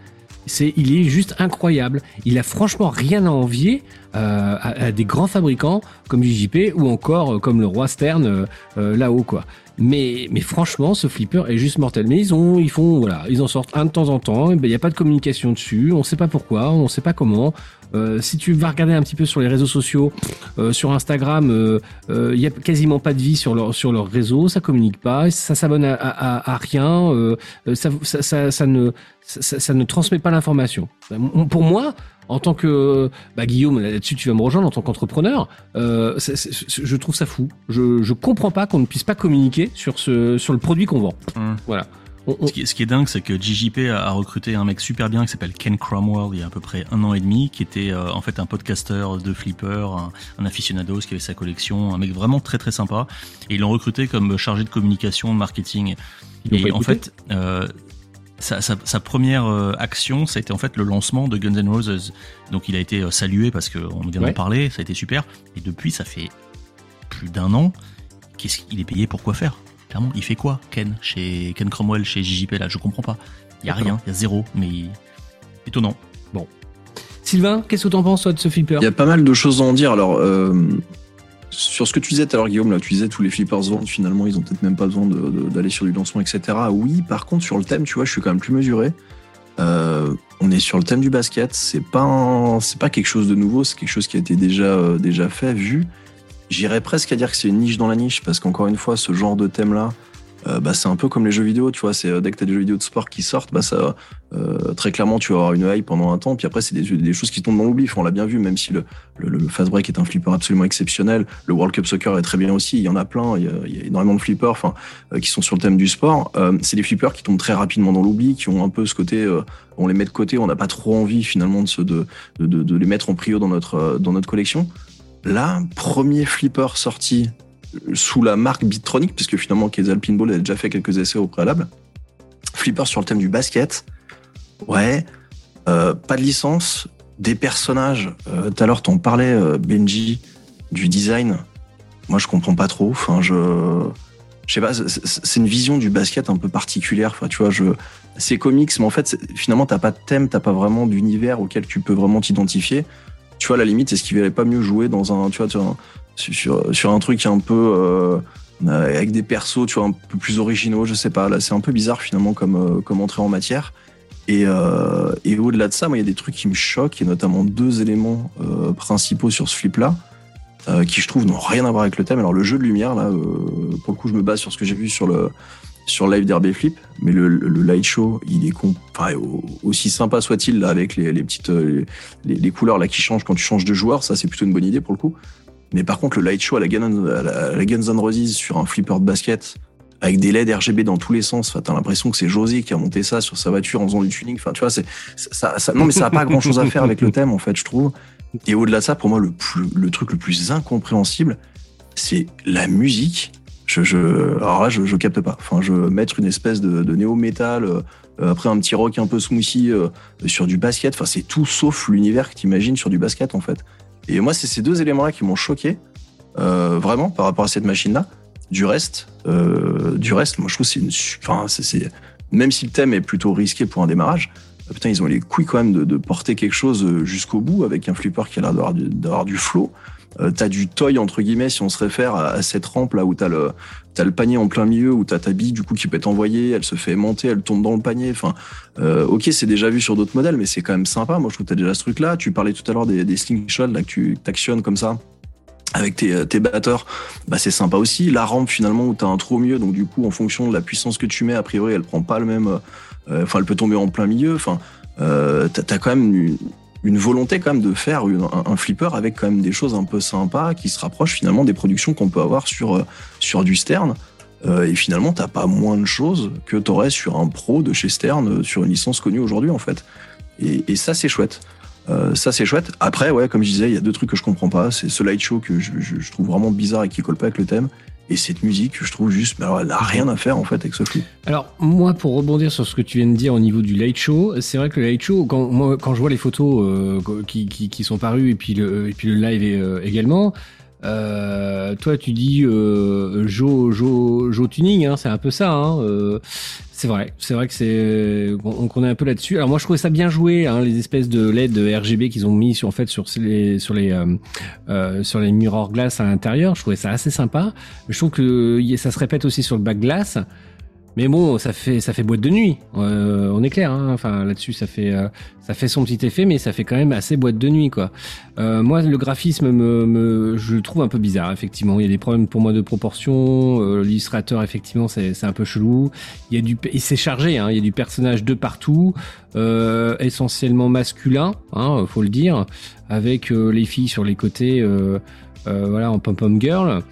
C'est, il est juste incroyable. Il a franchement rien à envier euh, à, des grands fabricants comme JJP ou encore euh, comme le roi Stern euh, euh, là-haut quoi. Mais, franchement, ce flipper est juste mortel. Mais ils ont, ils font, voilà, ils en sortent un de temps en temps. ben, Il n'y a pas de communication dessus. On sait pas pourquoi, on sait pas comment. Euh, si tu vas regarder un petit peu sur les réseaux sociaux, euh, sur Instagram, euh, euh, il y a quasiment pas de vie sur leur sur leur réseau. Ça communique pas, ça s'abonne à, rien. euh, euh, ça, ne ça, ça ne transmet pas l'information. Pour moi, en tant que bah, Guillaume, là-dessus tu vas me rejoindre en tant qu'entrepreneur, euh, je trouve ça fou. Je je comprends pas qu'on ne puisse pas communiquer sur ce sur le produit qu'on vend. Hum. Voilà. On- on- Ce qui, est- ce qui est dingue, c'est que JJP a, recruté un mec super bien qui s'appelle Ken Cromwell il y a à peu près un an et demi, qui était euh, en fait un podcasteur de flipper, un, un aficionados qui avait sa collection, un mec vraiment très très sympa. Et ils l'ont recruté comme chargé de communication, de marketing. Ils Et en fait, euh, sa, sa- sa première euh, action, ça a été en fait le lancement de Guns N' Roses. Donc il a été euh, salué parce qu'on vient Ouais. d'en parler, ça a été super. Et depuis, ça fait plus d'un an. Qu'est-ce qu'il est payé pour quoi faire Clairement, il fait quoi Ken chez Ken Cromwell chez JJP là Je comprends pas. Il y a rien, il y a zéro, mais étonnant. Sylvain, qu'est-ce que t'en penses toi de ce flipper? Il y a pas mal de choses à en dire. Alors, euh, sur ce que tu disais tout à l'heure, Guillaume, là, tu disais tous les flippers vendent, finalement, ils ont peut-être même pas besoin d'aller sur du lancement, etc. Oui, par contre, sur le thème, tu vois, je suis quand même plus mesuré. Euh, on est sur le thème du basket. C'est pas, c'est pas quelque chose de nouveau, c'est quelque chose qui a été déjà, euh, déjà fait, vu. J'irais presque à dire que c'est une niche dans la niche, parce qu'encore une fois, ce genre de thème-là, euh, bah, c'est un peu comme les jeux vidéo, tu vois. C'est euh, dès que tu as des jeux vidéo de sport qui sortent, bah, ça, euh, très clairement, tu vas avoir une hype pendant un temps, puis après, c'est des, des choses qui tombent dans l'oubli. On l'a bien vu, même si le, le, le Fast Break est un flipper absolument exceptionnel, le World Cup Soccer est très bien aussi. Il y en a plein, il y a, il y a énormément de flippers, enfin, euh, qui sont sur le thème du sport. Euh, c'est des flippers qui tombent très rapidement dans l'oubli, qui ont un peu ce côté, euh, on les met de côté, on n'a pas trop envie finalement de, se, de, de, de, de les mettre en prio dans notre, dans notre collection. Là, premier flipper sorti sous la marque Bittronic, puisque finalement Kezal Pinball a déjà fait quelques essais au préalable. Flipper sur le thème du basket. Ouais. Euh, pas de licence. Des personnages. Euh, Tout à l'heure, t'en parlais, euh, Benji, du design. Moi, je comprends pas trop. Enfin, je. Je sais pas, c'est- une vision du basket un peu particulière. Enfin, tu vois, je. C'est comics, mais en fait, finalement, t'as pas de thème, t'as pas vraiment d'univers auquel tu peux vraiment t'identifier. Tu vois, la limite, est-ce qu'il valait pas mieux jouer dans un, tu vois, sur, sur un truc un peu, euh, euh, avec des persos, tu vois, un peu plus originaux, je sais pas. Là, c'est un peu bizarre finalement comme, euh, comme entrée en matière. Et, euh, et au-delà de ça, moi, il y a des trucs qui me choquent, et notamment deux éléments euh, principaux sur ce flip-là, euh, qui je trouve n'ont rien à voir avec le thème. Alors le jeu de lumière, là, pour le coup, je me base sur ce que j'ai vu sur le sur live d'RB Flip, mais le, le- le light show, il est con, enfin, au- aussi sympa soit-il là avec les, les petites les, les couleurs là qui changent quand tu changes de joueur, ça c'est plutôt une bonne idée pour le coup. Mais par contre, le light show à la, Guns, N' Roses sur un flipper de basket, avec des LED RGB dans tous les sens, enfin, t'as l'impression que c'est José qui a monté ça sur sa voiture en faisant du tuning. Enfin, tu vois, c'est, ça, ça- non, mais ça n'a pas grand chose à faire avec le thème, en fait, je trouve. Et au-delà de ça, pour moi, le, plus, le truc le plus incompréhensible, c'est la musique. Je, je, alors là, je, capte pas. Enfin, je mettre une espèce de, de néo-métal, euh, après un petit rock un peu smoothie euh, sur du basket. Enfin, c'est tout sauf l'univers que t'imagines sur du basket, en fait. Et moi, c'est ces deux éléments-là qui m'ont choqué, euh, vraiment, par rapport à cette machine-là. Du reste, euh, du reste, moi, je trouve que c'est une, enfin, même si le thème est plutôt risqué pour un démarrage, euh, putain, ils ont les couilles quand même de, de porter quelque chose euh, jusqu'au bout avec un flipper qui a l'air d'avoir du flow. Euh, t'as du toy entre guillemets si on se réfère à, à cette rampe là où t'as le t'as le panier en plein milieu où t'as ta bille du coup qui peut être envoyée, elle se fait aimanter, elle tombe dans le panier. Enfin, euh, ok, c'est déjà vu sur d'autres modèles, mais c'est quand même sympa. Moi, je trouve que t'as déjà ce truc là. Tu parlais tout à l'heure des, slingshots là que tu t'actionnes comme ça avec tes, tes batteurs, bah c'est sympa aussi. La rampe finalement où t'as un trou milieu, donc du coup en fonction de la puissance que tu mets, a priori elle prend pas le même, euh, enfin elle peut tomber en plein milieu. Enfin, euh, t'as quand même une, une volonté quand même de faire un, flipper avec quand même des choses un peu sympas qui se rapprochent finalement des productions qu'on peut avoir sur euh, sur du Stern. Euh, et finalement, t'as pas moins de choses que t'aurais sur un pro de chez Stern, euh, sur une licence connue aujourd'hui en fait. Et, et ça, c'est chouette. Euh, ça, c'est chouette. Après, ouais, comme je disais, il y a deux trucs que je comprends pas. C'est ce light show que je, je- je trouve vraiment bizarre et qui colle pas avec le thème. Et cette musique que je trouve juste, alors, elle n'a rien à faire en fait avec ce flip. Alors, moi, pour rebondir sur ce que tu viens de dire au niveau du light show, c'est vrai que le light show, quand, quand je vois les photos euh, qui, qui, qui sont parues et puis le, et puis le live euh, également, euh, toi, tu dis euh, Joe, Joe, Joe Tuning, hein, c'est un peu ça. Hein, euh, c'est vrai, c'est vrai que c'est qu'on est un peu là-dessus. Alors moi, je trouvais ça bien joué, hein, les espèces de LED RGB qu'ils ont mis sur en fait sur les sur les euh, euh, sur les mirror glass à l'intérieur. Je trouvais ça assez sympa. Je trouve que ça se répète aussi sur le back glass. Mais bon, ça fait ça fait boîte de nuit. Euh, on est clair. Hein enfin là-dessus, ça fait euh, ça fait son petit effet, mais ça fait quand même assez boîte de nuit, quoi. Euh, moi, le graphisme me, je le trouve un peu bizarre. Effectivement, il y a des problèmes pour moi de proportion. L'illustrateur, effectivement, c'est un peu chelou. Il y a du et c'est chargé. Hein, il y a du personnage de partout, essentiellement masculin, hein, faut le dire, avec les filles sur les côtés. Voilà, en pom-pom girl.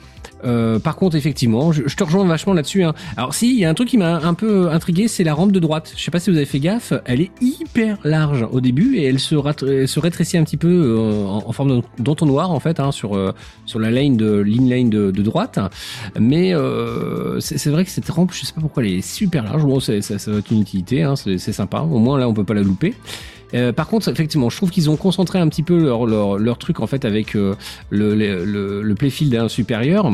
Euh, par contre, effectivement, je, je te rejoins vachement là-dessus. Hein. Alors, si, il y a un truc qui m'a un peu intrigué, c'est la rampe de droite. Je sais pas si vous avez fait gaffe, elle est hyper large au début et elle se, elle se rétrécit un petit peu euh, en, forme d'entonnoir en fait hein, sur euh, sur la lane de l'in lane de, de droite. Mais euh, c'est vrai que cette rampe, je sais pas pourquoi elle est super large. Bon, ça, ça va être une utilité, hein, c'est sympa. Au moins là, on peut pas la louper. Euh, par contre, effectivement, je trouve qu'ils ont concentré un petit peu leur, leur, leur truc en fait avec euh, le, le, le, playfield hein, supérieur.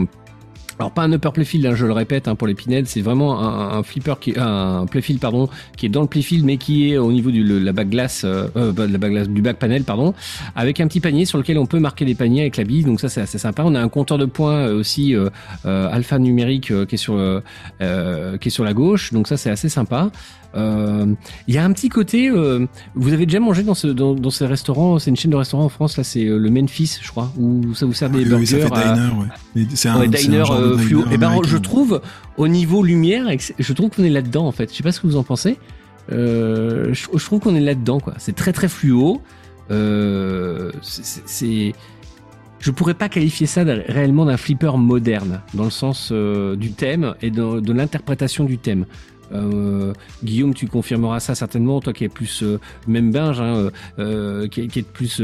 Alors pas un upper playfield, hein, je le répète hein, pour les pinheads, c'est vraiment un, un flipper qui un playfield pardon qui est dans le playfield mais qui est au niveau du le- la back glace, euh, euh, de la back glace, du back panel pardon, avec un petit panier sur lequel on peut marquer les paniers avec la bille. Donc ça c'est assez sympa. On a un compteur de points euh, aussi euh, euh, alpha numérique qui est sur qui est sur la gauche. Donc ça c'est assez sympa. Il y a un petit côté. vous avez déjà mangé dans ce dans, dans ces restaurants C'est une chaîne de restaurants en France là, c'est le Memphis, je crois, où ça vous sert des Oui, burgers. oui, ça fait à- diner, ouais. Mais C'est un, Ouais, diner euh, diner fluo. Et ben, je trouve au niveau lumière, je trouve qu'on est là-dedans en fait. Je sais pas ce que vous en pensez. Euh, je, je trouve qu'on est là-dedans quoi. C'est très très fluo. Euh, c'est- je pourrais pas qualifier ça réellement d'un flipper moderne dans le sens euh, du thème et de, de l'interprétation du thème. Euh, Guillaume, tu confirmeras ça certainement, toi qui es plus euh, même binge, hein, euh, euh, qui, est- plus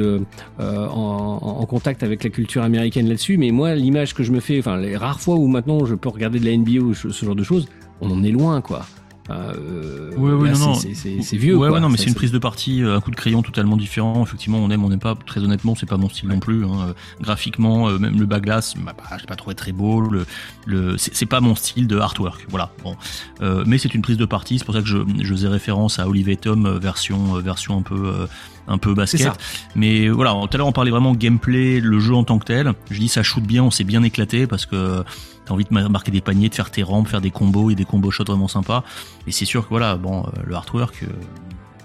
en, en contact avec la culture américaine là-dessus. Mais moi, l'image que je me fais, enfin les rares fois où maintenant je peux regarder de la NBA ou ce genre de choses, on en est loin, quoi. Euh, Ouais, ouais, non, non. c'est- vieux. Ouais, quoi. ouais, non, mais c'est une prise de parti, euh, un coup de crayon totalement différent. Effectivement, on aime, on n'aime pas. Très honnêtement, c'est pas mon style non plus. hein. Euh, Graphiquement, euh, même le baglass, bah, bah, j'ai pas trouvé très beau. Le, le, c'est pas mon style de artwork. Voilà. Bon, Euh, mais c'est une prise de parti. C'est pour ça que je, je faisais référence à Olivier Tom version, version un peu. un peu basket. Mais voilà, tout à l'heure on parlait vraiment gameplay, le jeu en tant que tel. Je dis ça shoot bien, on s'est bien éclaté parce que t'as envie de mar- marquer des paniers, de faire tes rampes, faire des combos et des combos shots vraiment sympas. Et c'est sûr que voilà, bon, euh, le artwork, euh,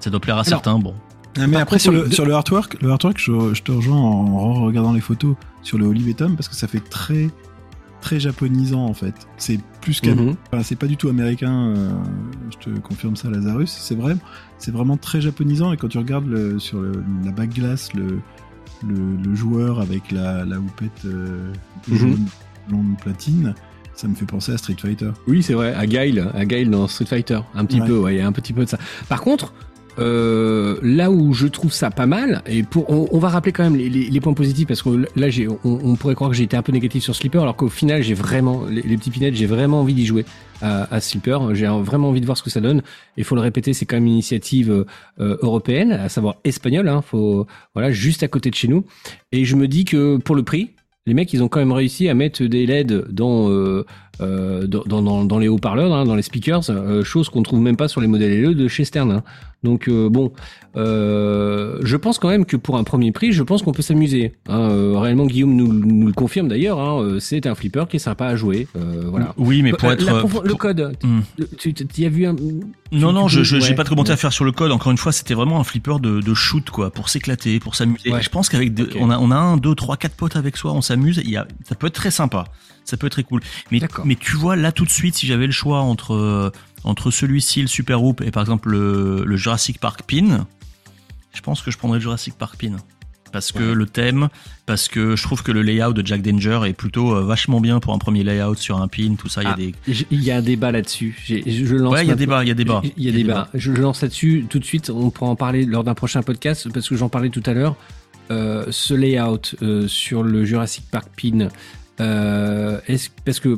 ça doit plaire à certains. Bon, mais après, sur le, de- sur le artwork, le artwork, je, je te rejoins en regardant les photos sur le Olive et Tom parce que ça fait très, très japonisant en fait. C'est plus qu'un. Mhm. Enfin, c'est pas du tout américain, euh, je te confirme ça, Lazarus. C'est vrai, c'est vraiment très japonisant. Et quand tu regardes le, sur le- la bague glace, le, le, le joueur avec la, la houppette euh, Mhm. jaune, blonde platine, ça me fait penser à Street Fighter. Oui, c'est vrai, à Guile, à Guile dans Street Fighter, un petit Ouais. peu, ouais, il y a un petit peu de ça. Par contre, euh, là où je trouve ça pas mal, et pour, on, on va rappeler quand même les, les- les points positifs parce que là, j'ai, on, on pourrait croire que j'ai été un peu négatif sur Slipper, alors qu'au final, j'ai vraiment, les, les petits pinettes, j'ai vraiment envie d'y jouer à, à Slipper. J'ai vraiment envie de voir ce que ça donne. Il faut le répéter, c'est quand même une initiative euh, européenne, à savoir espagnole, hein, faut, voilà, juste à côté de chez nous. Et je me dis que pour le prix, les mecs, ils ont quand même réussi à mettre des LED dans euh, dans, dans, dans- les haut-parleurs, hein, dans les speakers, euh, chose qu'on trouve même pas sur les modèles LE de chez Stern. hein. Donc euh, bon, euh, je pense quand même que pour un premier prix, je pense qu'on peut s'amuser. hein. Euh, réellement, Guillaume nous, nous le confirme d'ailleurs. hein, euh, c'est un flipper qui est sympa à jouer. euh, voilà. oui, mais pour être la le code, le- tu, as vu un Non, non, je j'ai ouais, pas de commentaire ouais. à faire sur le code. Encore une fois, c'était vraiment un flipper de, de shoot, quoi, pour s'éclater, pour s'amuser. Ouais. Je pense qu'avec deux- Ok. on a on a un, deux, trois, quatre potes avec soi, on s'amuse. Il y a, ça peut être très sympa. Ça peut être très cool. Mais mais tu vois là tout de suite, si j'avais le choix entre euh, entre celui-ci, le Super Hoop, et par exemple le, le Jurassic Park Pin, je pense que je prendrais le Jurassic Park Pin. Parce que le thème, parce que je trouve que le layout de Jack Danger est plutôt euh, vachement bien pour un premier layout sur un pin, tout ça. Il y a Ah, des, J- Il y a un débat là-dessus. Je lance. ouais, il y a débat, il y a débat. Il y a débat. Je, je lance là-dessus tout de suite. On pourra en parler lors d'un prochain podcast parce que j'en parlais tout à l'heure. Euh, ce layout euh, sur le Jurassic Park Pin, est-ce parce que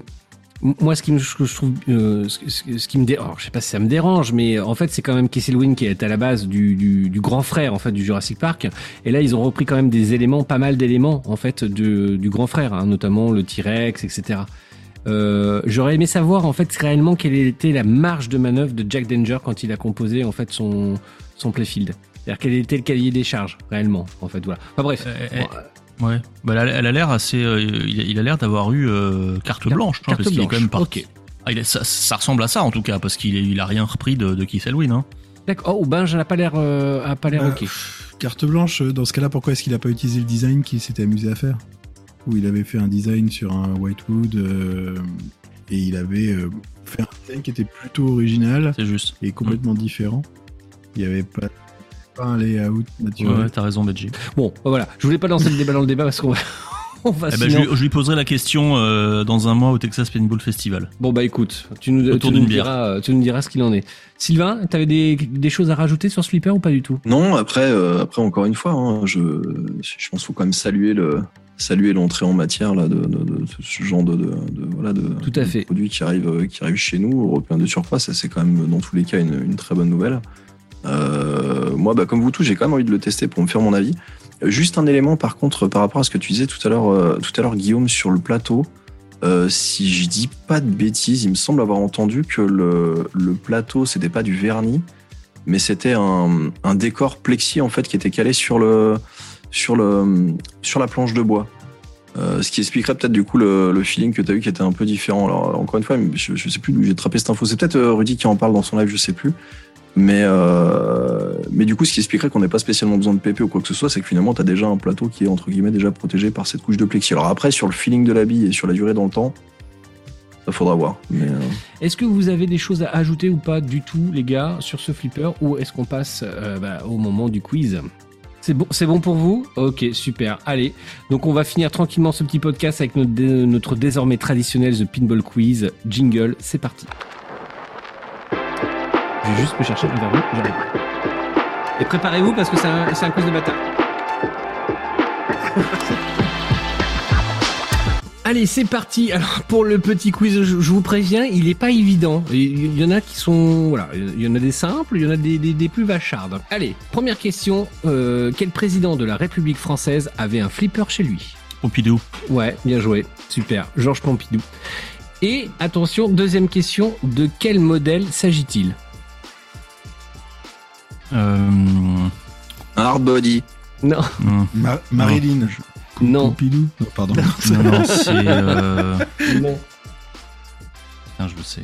moi, ce qui me, ce que je trouve, euh, ce, ce- ce qui me dérange, je sais pas si ça me dérange, mais en fait, c'est quand même Kesselwyn qui est à la base du, du, du grand frère en fait du Jurassic Park. Et là, ils ont repris quand même des éléments, pas mal d'éléments en fait de, du grand frère, hein, notamment le T-Rex, etc. Euh, J'aurais aimé savoir en fait réellement quelle était la marge de manœuvre de Jack Danger quand il a composé en fait son son playfield. C'est-à-dire quel était le cahier des charges réellement en fait voilà. Enfin bref. Euh, Bon, euh, Ouais, bah, elle a- elle a l'air assez. euh, il a- il a l'air d'avoir eu euh, carte Carte- blanche, hein, carte parce qu'il est quand même parti. ok. Ah, il ça, ça ressemble à ça en tout cas, parce qu'il est- il a rien repris de, de Keith Elwin. Hein. D'accord. Oh ben n'a pas l'air euh, a pas l'air Bah, ok. Carte blanche, euh, dans ce cas-là, pourquoi est-ce qu'il a pas utilisé le design qu'il s'était amusé à faire? Où il avait fait un design sur un Whitewood euh, et il avait euh, fait un design qui était plutôt original C'est juste. et complètement différent. Il n'y avait pas, pas un layout naturel. ouais, t'as raison, Benji. Bon ben, voilà. Je voulais pas lancer le débat dans le débat parce qu'on va [LAUGHS] on va Eh ben, je, sinon- lui, je lui poserai la question euh, dans un mois au Texas Paintball Festival. Bon bah écoute, tu nous, Autour tu nous d'une bière. diras, euh, tu nous diras ce qu'il en est. Sylvain, t'avais des, des choses à rajouter sur Slipper ou pas du tout? Non, après, euh, après encore une fois, hein, je, je pense qu'il faut quand même saluer le saluer l'entrée en matière là de, de- de ce genre de, de, de- voilà de, Tout à de fait. produits qui arrivent euh, qui arrivent chez nous européens de surface. Ça c'est quand même dans tous les cas une, une très bonne nouvelle. Euh, moi, bah, comme vous tous, j'ai quand même envie de le tester pour me faire mon avis. Juste un élément par contre par rapport à ce que tu disais tout à l'heure, euh, tout à l'heure Guillaume sur le plateau. Euh, si je dis pas de bêtises, il me semble avoir entendu que le, le plateau c'était pas du vernis, mais c'était un, décor plexi en fait qui était calé sur la planche de bois. Ce qui expliquerait peut-être du coup le, feeling que tu as eu qui était un peu différent. Alors encore une fois, je, je sais plus d'où j'ai attrapé cette info. C'est peut-être Rudy qui en parle dans son live, je sais plus. Mais euh, mais du coup, ce qui expliquerait qu'on n'ait pas spécialement besoin de PP ou quoi que ce soit, c'est que finalement, tu as déjà un plateau qui est entre guillemets déjà protégé par cette couche de plexi. Alors après, sur le feeling de la bille et sur la durée dans le temps, ça faudra voir. Euh, Est-ce que vous avez des choses à ajouter ou pas du tout, les gars, sur ce flipper Ou est-ce qu'on passe euh, bah, au moment du quiz? C'est bon, pour vous? Ok, super. Allez, donc on va finir tranquillement ce petit podcast avec notre, notre désormais traditionnel The Pinball Quiz. Jingle, c'est parti. Je vais juste me chercher un verre d'eau, j'arrive. Et préparez-vous parce que c'est un, c'est un quiz de bâtard. [LAUGHS] Allez, c'est parti. Alors pour le petit quiz, je, je vous préviens, il est pas évident. Il y en a qui sont, voilà, il y en a des simples, il y en a des, des- des plus vachardes. Allez, première question. Euh, quel président de la République française avait un flipper chez lui? Pompidou. Ouais, bien joué, super. Georges Pompidou. Et attention, deuxième question. De quel modèle s'agit-il? Hard body. Non, Non, Ma- Marilyn. non, Pompidou. Non, pardon. non, non, c'est. Euh... Putain, je le sais.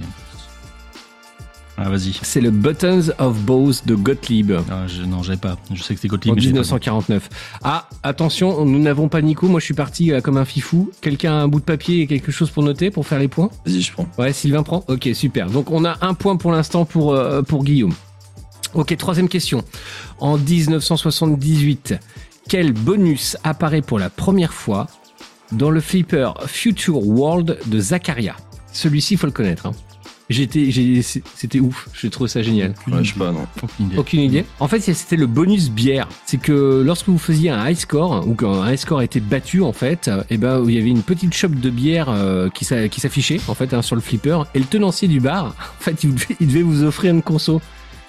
Ah, vas-y. C'est le Buttons of Bows de Gottlieb. Ah, je, non, j'avais pas. Je sais que c'était En Gottlieb. mais j'ai pas 1949. Ah, attention, nous n'avons pas Nico. Moi, je suis parti euh, comme un fifou. Quelqu'un a un bout de papier et quelque chose pour noter, pour faire les points? Vas-y, je prends. Ouais, Sylvain prend. Ok, super. Donc, on a un point pour l'instant pour, euh, pour Guillaume. Ok, troisième question. En 1978, quel bonus apparaît pour la première fois dans le flipper Future World de Zakaria Celui-ci, il faut le connaître. hein. J'étais, c'était ouf. J'ai trouvé ça génial. Ouais, je sais pas, non. Aucune idée. Aucune idée. En fait, c'était le bonus bière. C'est que lorsque vous faisiez un high score, ou qu'un high score était battu, en fait, et ben, il y avait une petite chope de bière euh, qui s'affichait, en fait, hein, sur le flipper. Et le tenancier du bar, [LAUGHS] en fait, il devait, il devait vous offrir une conso.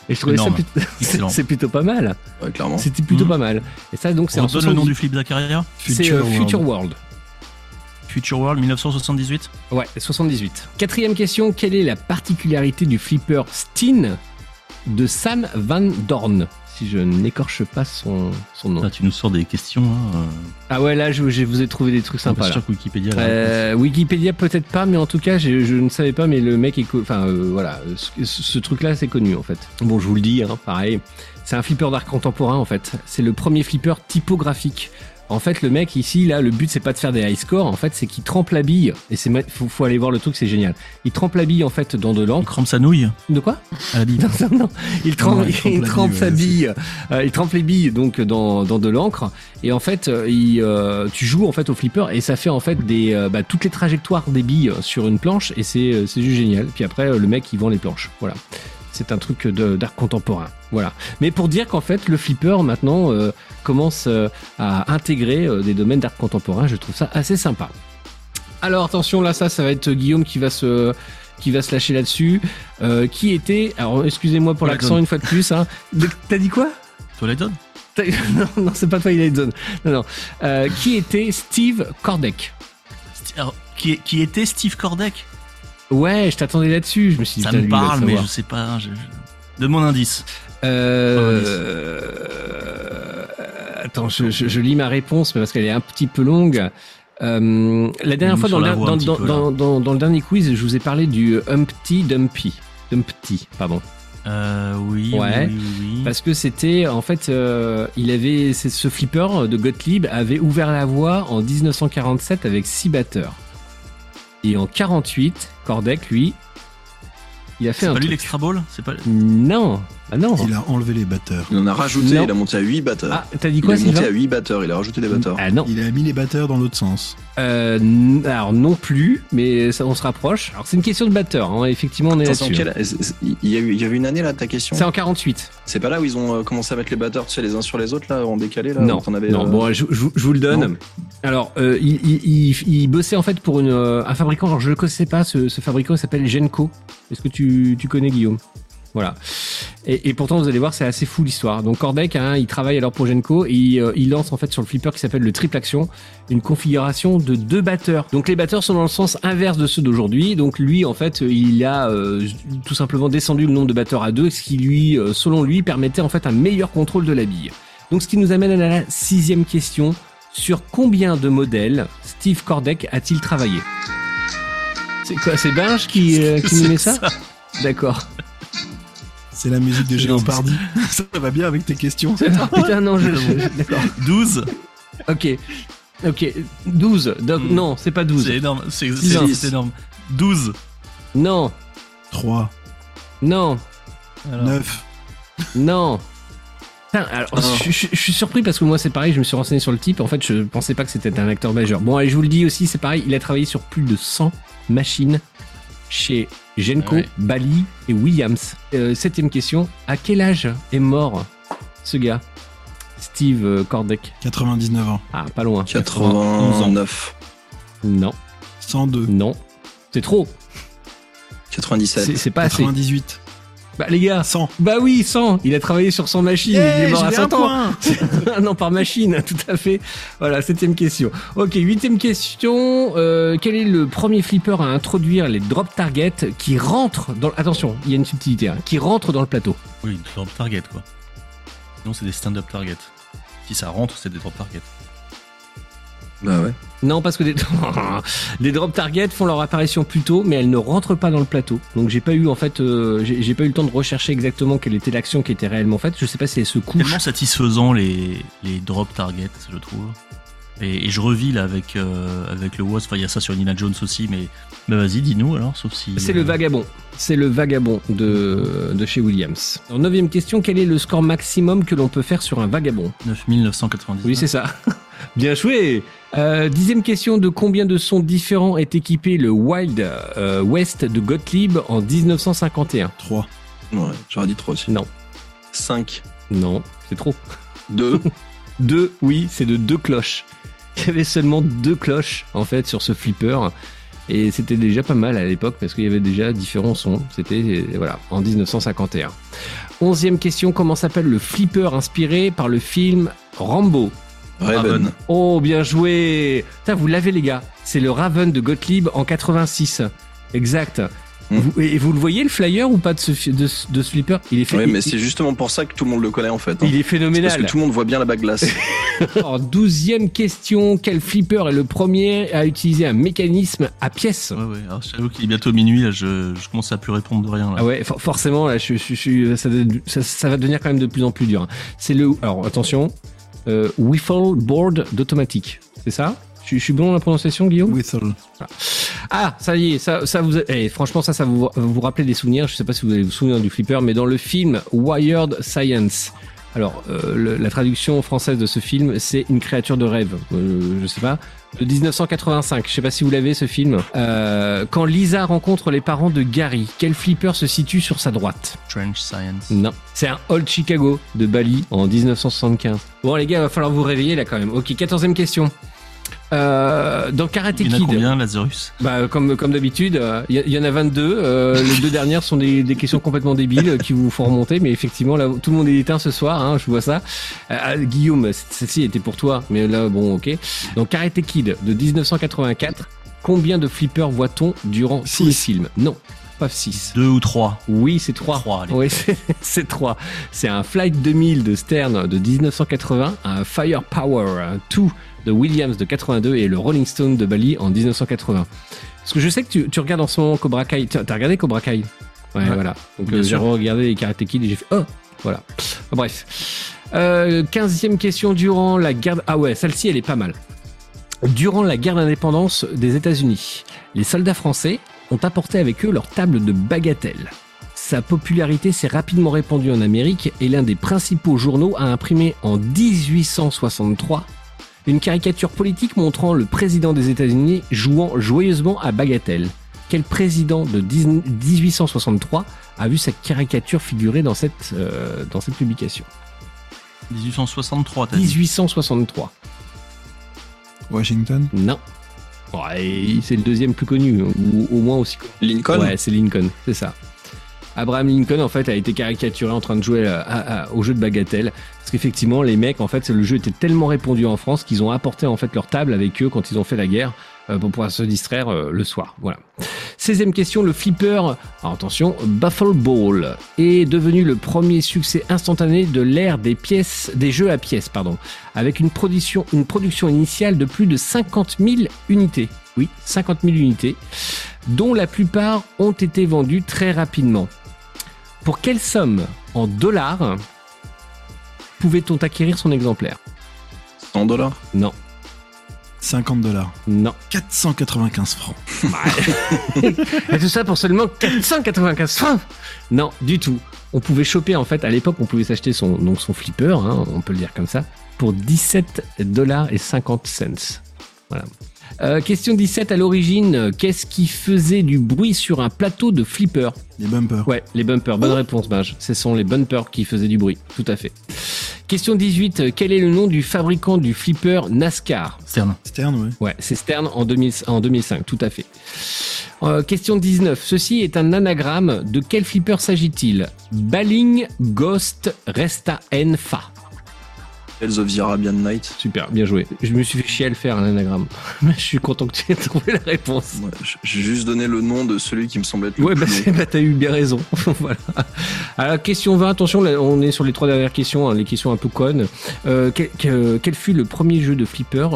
Et je trouvais Énorme. ça plutôt, [LAUGHS] c'est plutôt pas mal. Ouais, clairement. C'était plutôt Mhm. pas mal. Et ça, donc, c'est On en donne le nom 70 du flip Zakaria C'est euh, Future World. Future World 1978 Ouais, 78. Quatrième question, quelle est la particularité du flipper Steen de Sam Van Dorn? Si je n'écorche pas son, son nom. Là, tu nous sors des questions. Hein. euh, Ah ouais, là, je, je vous ai trouvé des trucs pas sympas. Là. sûr que Wikipédia. Euh, Wikipédia peut-être pas, mais en tout cas, je, je ne savais pas, mais le mec est, enfin euh, voilà, ce, ce truc-là, c'est connu en fait. Bon, je vous le dis, hein, pareil, c'est un flipper d'art contemporain en fait. C'est le premier flipper typographique. En fait, le mec ici, là, le but c'est pas de faire des high scores. En fait, c'est qu'il trempe la bille. Et c'est, faut, faut aller voir le truc, c'est génial. Il trempe la bille en fait dans de Il l'encre. trempe sa nouille De quoi à la bille. [LAUGHS] non, non, non. Il trempe, il trempe il trempe sa bille. Euh, il trempe les billes donc dans, dans de l'encre et en fait euh, il, euh, tu joues en fait au flipper et ça fait en fait des euh, bah, toutes les trajectoires des billes sur une planche et c'est c'est juste génial. Puis après le mec il vend les planches. Voilà. C'est un truc d'art contemporain. Voilà. Mais pour dire qu'en fait le flipper maintenant euh, commence euh, à intégrer euh, des domaines d'art contemporain, je trouve ça assez sympa. Alors attention là ça ça va être Guillaume qui va se qui va se lâcher là-dessus. Euh, qui était alors excusez-moi pour l'accent une fois de plus hein. [LAUGHS] T'as dit quoi? Twilight [LAUGHS] Zone Non non c'est pas Twilight Zone. Non non. Euh, qui était Steve Kordek? Sti- alors, qui, qui était Steve Kordek? Ouais je t'attendais là-dessus. Je me suis dit Ça me parle, mais je sais pas. Je, je- Donne mon indice. Euh... Attends, je, je- je lis ma réponse mais parce qu'elle est un petit peu longue. Euh, la dernière fois, dans le, la dans, dans- dans- dernier quiz, je vous ai parlé du Humpty Dumpty. Dumpty, pardon. Euh, oui, Ouais. oui, oui, oui. Parce que c'était, en fait, euh, il avait, ce flipper de Gottlieb avait ouvert la voie en 1947 avec six batteurs. Et en 48, Kordek, lui, il a fait C'est un pas lui l'extra ball C'est pas. Non, ah non. Il a enlevé les batteurs. Il en a rajouté, Non. il a monté à 8 batteurs. Ah, t'as dit il quoi, a monté à 8 batteurs, il a rajouté des batteurs. Ah non. Il a mis les batteurs dans l'autre sens. Euh, alors non plus, mais ça, on se rapproche. Alors c'est une question de batteur, hein, effectivement on est là-dessus. Il y, a eu, il y avait une année là, ta question? C'est en 48. C'est pas là où ils ont euh, commencé à mettre les batteurs, tu sais, les uns sur les autres, là, en décalé, là non, avais, non. euh, Bon, je, je- je vous le donne. non. Alors, euh, il, il, il- il bossait en fait pour une, un fabricant. Alors, je ne connaissais pas ce, ce fabricant. Il s'appelle Genco. Est-ce que tu, tu connais Guillaume? Voilà. Et, et pourtant, vous allez voir, c'est assez fou l'histoire. Donc, Cordec, hein, il travaille alors pour Genco et il, euh, il lance en fait sur le flipper qui s'appelle le triple action une configuration de deux batteurs. Donc, les batteurs sont dans le sens inverse de ceux d'aujourd'hui. Donc, lui, en fait, il a euh, tout simplement descendu le nombre de batteurs à deux, ce qui lui, euh, selon lui, permettait en fait un meilleur contrôle de la bille. Donc, ce qui nous amène à la sixième question. Sur combien de modèles Steve Kordek a-t-il travaillé? C'est quoi C'est Binge qui, euh, qui nous met ça, D'accord. C'est la musique de Géopardy. [LAUGHS] Ça va bien avec tes questions. Ah, putain, non, je. je- D'accord. 12 Ok. Ok. 12. Donc, Hmm. Non, c'est pas 12. C'est énorme. C'est énorme. 12 Non. 3, Non. Alors, 9. Non. Alors, je, je- je suis surpris parce que moi c'est pareil, je me suis renseigné sur le type. En fait, je pensais pas que c'était un acteur majeur. Bon, et je vous le dis aussi, c'est pareil, il a travaillé sur plus de 100 machines chez Genco, ouais. Bally et Williams. Euh, septième question, à quel âge est mort ce gars Steve euh, Kordek 99 ans. Ah, pas loin. 89, Non, 102. non. C'est trop. 97. C'est c'est pas assez. 98. Bah les gars, 100. bah oui, 100. Il a travaillé sur 100 machines, il est mort à 100 ans. Ah [LAUGHS] non, par machine, tout à fait. Voilà, septième question. Ok, huitième question. Euh, quel est le premier flipper à introduire les drop targets qui rentrent dans... Attention, il y a une subtilité, hein, qui rentrent dans le plateau. Oui, une de target quoi. Non, c'est des stand-up target. Si ça rentre, c'est des drop target. Bah ouais. Non, parce que des, [LAUGHS] des drop targets font leur apparition plus tôt, mais elles ne rentrent pas dans le plateau. Donc j'ai pas eu en fait, euh, j'ai pas eu le temps de rechercher exactement quelle était l'action qui était réellement faite. Je sais pas si elle se couche. Tellement satisfaisant les, les drop targets, je trouve. Et, et je revis là avec, euh, avec le Wasp. Enfin, il y a ça sur Nina Jones aussi, mais bah, vas-y, dis-nous alors, sauf si. C'est le euh, vagabond. C'est le vagabond de, de chez Williams. En neuvième question, quel est le score maximum que l'on peut faire sur un vagabond? 9990. Oui, c'est ça. Bien joué. Euh, dixième question, de combien de sons différents est équipé le Wild euh, West de Gottlieb en 1951 3. Ouais, j'aurais dit 3 aussi. Non. 5. Non, c'est trop. 2. [LAUGHS] Deux, oui, c'est de deux cloches. Il y avait seulement deux cloches en fait sur ce flipper. Et c'était déjà pas mal à l'époque parce qu'il y avait déjà différents sons. C'était euh, voilà en 1951. Onzième question, comment s'appelle le flipper inspiré par le film Rambo? Raven. Oh, bien joué Putain, vous l'avez les gars. C'est le Raven de Gottlieb en 86. Exact. Hmm. Vous- et vous le voyez le flyer ou pas de ce, de, ce- de ce flipper? Il est fait. Ouais, mais c'est justement pour ça que tout le monde le connaît en fait. hein. il est C'est parce phénoménal. que tout le monde voit bien la bague glace. [LAUGHS] Alors, douzième question, quel flipper est le premier à utiliser un mécanisme à pièces? Ouais, ouais. Alors, j'avoue qu'il est bientôt minuit, là, je, je commence à plus répondre de rien. Là. Ah ouais, for- forcément, là, je, je- je- ça, ça- ça va devenir quand même de plus en plus dur. hein. C'est le, alors attention, euh, Wiffle Board d'automatique, c'est ça? Je, suis bon dans la prononciation, Guillaume? Whistle. Ah, ça y est, ça, ça vous, eh, franchement, ça, ça vous, vous rappelez des souvenirs. Je sais pas si vous allez vous souvenir du flipper, mais dans le film Wired Science. Alors, euh, le- la traduction française de ce film, c'est une créature de rêve. Euh, je sais pas. De 1985. Je sais pas si vous l'avez ce film. Euh, quand Lisa rencontre les parents de Gary, quel flipper se situe sur sa droite? Trench Science. Non, c'est un Old Chicago de Bali en 1975. Bon les gars, va falloir vous réveiller là quand même. Ok, quatorzième question. Euh, dans Karate Il y en a Kid, combien, Lazarus? Bah, comme, comme d'habitude, euh, il y, y en a 22. euh, [LAUGHS] les deux dernières sont des, des questions complètement débiles euh, qui vous font remonter, mais effectivement, là, tout le monde est éteint ce soir, hein, je vois ça. Euh, ah, Guillaume, celle-ci était pour toi, mais là, bon, ok. Donc, Karate Kid de 1984, combien de flippers voit-on durant tous les films? Non, pas 6. Deux ou trois Oui, c'est 3. Trois, allez. Oui, c'est- [LAUGHS] c'est 3. C'est un Flight 2000 de Stern de 1980, un Firepower 2 de Williams de 82 et le Rolling Stone de Bali en 1980. Parce que je sais que tu, tu regardes en ce moment Cobra Kai. T'as regardé Cobra Kai? Ouais, Ouais. voilà. Donc euh, j'ai regardé les Karate Kid et j'ai fait oh voilà. Bref. Euh, 15e question durant la guerre. Ah ouais, celle-ci elle est pas mal. Durant la guerre d'indépendance des États-Unis, les soldats français ont apporté avec eux leur table de bagatelle. Sa popularité s'est rapidement répandue en Amérique et l'un des principaux journaux a imprimé en 1863 une caricature politique montrant le président des États-Unis jouant joyeusement à bagatelle. Quel président de 10 1863 a vu sa caricature figurer dans cette, euh, dans cette publication? 1863, t'as dit. 1863. Washington? Non. Ouais, c'est le deuxième plus connu, ou au moins aussi connu. Lincoln? Ouais, c'est Lincoln, c'est ça. Abraham Lincoln, en fait, a été caricaturé en train de jouer à- au jeu de bagatelle. Parce qu'effectivement, les mecs, en fait, le jeu était tellement répandu en France qu'ils ont apporté, en fait, leur table avec eux quand ils ont fait la guerre euh, pour pouvoir se distraire euh, le soir. Voilà. 16e question, le flipper, alors attention, Buffalo Ball est devenu le premier succès instantané de l'ère des pièces, des jeux à pièces, pardon, avec une production, une production initiale de plus de 50 000 unités. Oui, 50 000 unités, dont la plupart ont été vendues très rapidement. Pour quelle somme en dollars pouvait-on acquérir son exemplaire? 100 dollars? Non, 50 dollars. non. 495 francs. [LAUGHS] Et tout ça pour seulement 495 francs Non, du tout. On pouvait choper, en fait, à l'époque, on pouvait s'acheter son, donc son flipper, hein, on peut le dire comme ça, pour 17 dollars et 50 cents. Voilà. Euh, question 17, à l'origine, euh, qu'est-ce qui faisait du bruit sur un plateau de flipper Les bumpers. Ouais, les bumpers. Bonne réponse, Binge. Ce sont les bumpers qui faisaient du bruit. Tout à fait. Question 18, euh, quel est le nom du fabricant du flipper NASCAR? Stern. Stern, ouais. Ouais, c'est Stern en, 2000 en 2005, tout à fait. Euh, question 19. Ceci est un anagramme. De quel flipper s'agit-il? Baling Ghost Resta N Fa. Tales of the Arabian Night. Super, bien joué. Je me suis fait chier à le faire, un anagramme. [LAUGHS] Mais je suis content que tu aies trouvé la réponse. Ouais, J'ai juste donné le nom de celui qui me semblait être le Ouais, bah, plus c'est- bah, t'as eu bien raison. [LAUGHS] voilà. Alors, question 20, attention, là, on est sur les trois dernières questions, hein, les questions un peu connes. Euh, quel, fut le premier jeu de flipper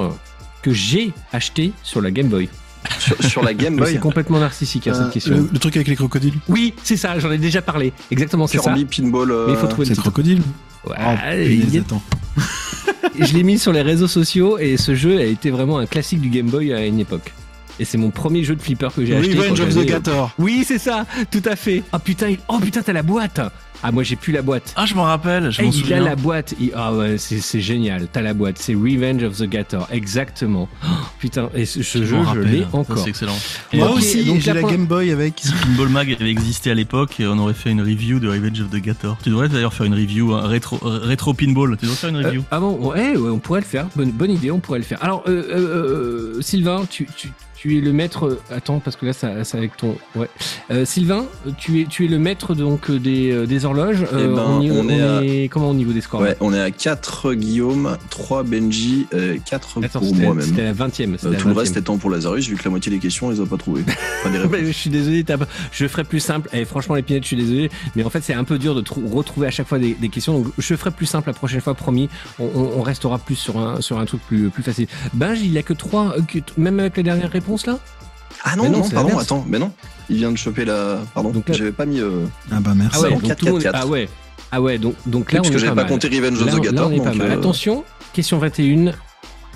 que j'ai acheté sur la Game Boy [LAUGHS] sur, sur la Game Boy. C'est complètement narcissique, hein, Euh, cette question. le, le truc avec les crocodiles Oui, c'est ça, j'en ai déjà parlé. Exactement, c'est ça. Pinball. euh, Mais il faut trouver C'est le crocodile Ouais, Oh, il attends. [LAUGHS] je l'ai mis sur les réseaux sociaux et ce jeu a été vraiment un classique du Game Boy à une époque. Et c'est mon premier jeu de flipper que j'ai acheté. Revenge of the Gator. Oui, c'est ça, tout à fait. Oh putain, il- oh putain, t'as la boîte. Ah moi j'ai plus la boîte. Ah, je m'en rappelle, je m'en il a souviens. la boîte. Il- Ah ouais, c'est c'est génial. T'as la boîte. C'est Revenge of the Gator. Exactement. Oh, [GASPS] putain, et ce, ce Je jeu, je l'ai encore. C'est excellent. Moi Ok, aussi, donc j'ai la Game Boy avec. Pinball Mag avait existé à l'époque et on aurait fait une review de Revenge of the Gator. Tu devrais d'ailleurs faire une review un rétro, rétro pinball. Tu devrais faire une Euh, review. ah bon, ouais, ouais, on pourrait le faire. Bonne, bonne idée, on pourrait le faire. Alors, euh, euh, euh, Sylvain, tu, tu, tu es le maître. euh, Attends, parce que là, ça, c'est avec ton. Ouais. Euh, Sylvain, tu es, tu es le maître donc des, euh, des horloges. Eh ben, on, y- on est à- est- comment au niveau des scores Ouais, on est à 4 Guillaume, 3 Benji, 4 Attends, pour c'était moi même. c'était la 20 e Euh, tout le reste étant pour Lazarus, vu que la moitié des questions, on les a pas trouvées. [LAUGHS] Enfin, réponses. je suis désolé, t'as je ferai plus simple. Et franchement, les pinettes, je suis désolé. Mais en fait, c'est un peu dur de trou- retrouver à chaque fois des, des questions. Donc, je ferai plus simple la prochaine fois, promis. On, on- on restera plus sur un, sur un truc plus, plus facile. Benj, il a que 3, même avec la dernière réponse là? Ah Mais non, non, pardon, attends, mais non. Il vient de choper la. Pardon, Donc j'avais pas mis. euh, Ah bah merci. Ah ouais, donc 4, tout le monde- 4, 4. Ah ouais. Ah ouais, donc, donc là, parce on que est j'avais pas pas compté Revenge of the Gator. on est pas mal. euh, Attention, question 21.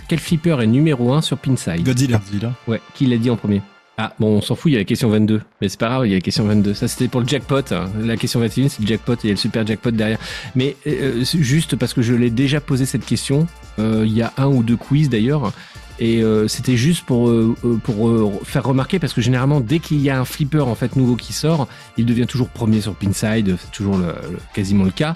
Quel flipper est numéro 1 sur Pinside? Godzilla. Ouais, qui l'a dit en premier? Ah, bon, on s'en fout, il y a la question 22. Mais c'est pas grave, il y a la question 22. Ça, c'était pour le jackpot. hein. La question 21, c'est le jackpot et il y a le super jackpot derrière. Mais euh, juste parce que je l'ai déjà posé cette question, euh, il y a un ou deux quiz d'ailleurs. Et euh, c'était juste pour, euh, euh, pour euh, faire remarquer parce que généralement dès qu'il y a un flipper en fait nouveau qui sort, il devient toujours premier sur Pinside, c'est toujours le- le- quasiment le cas.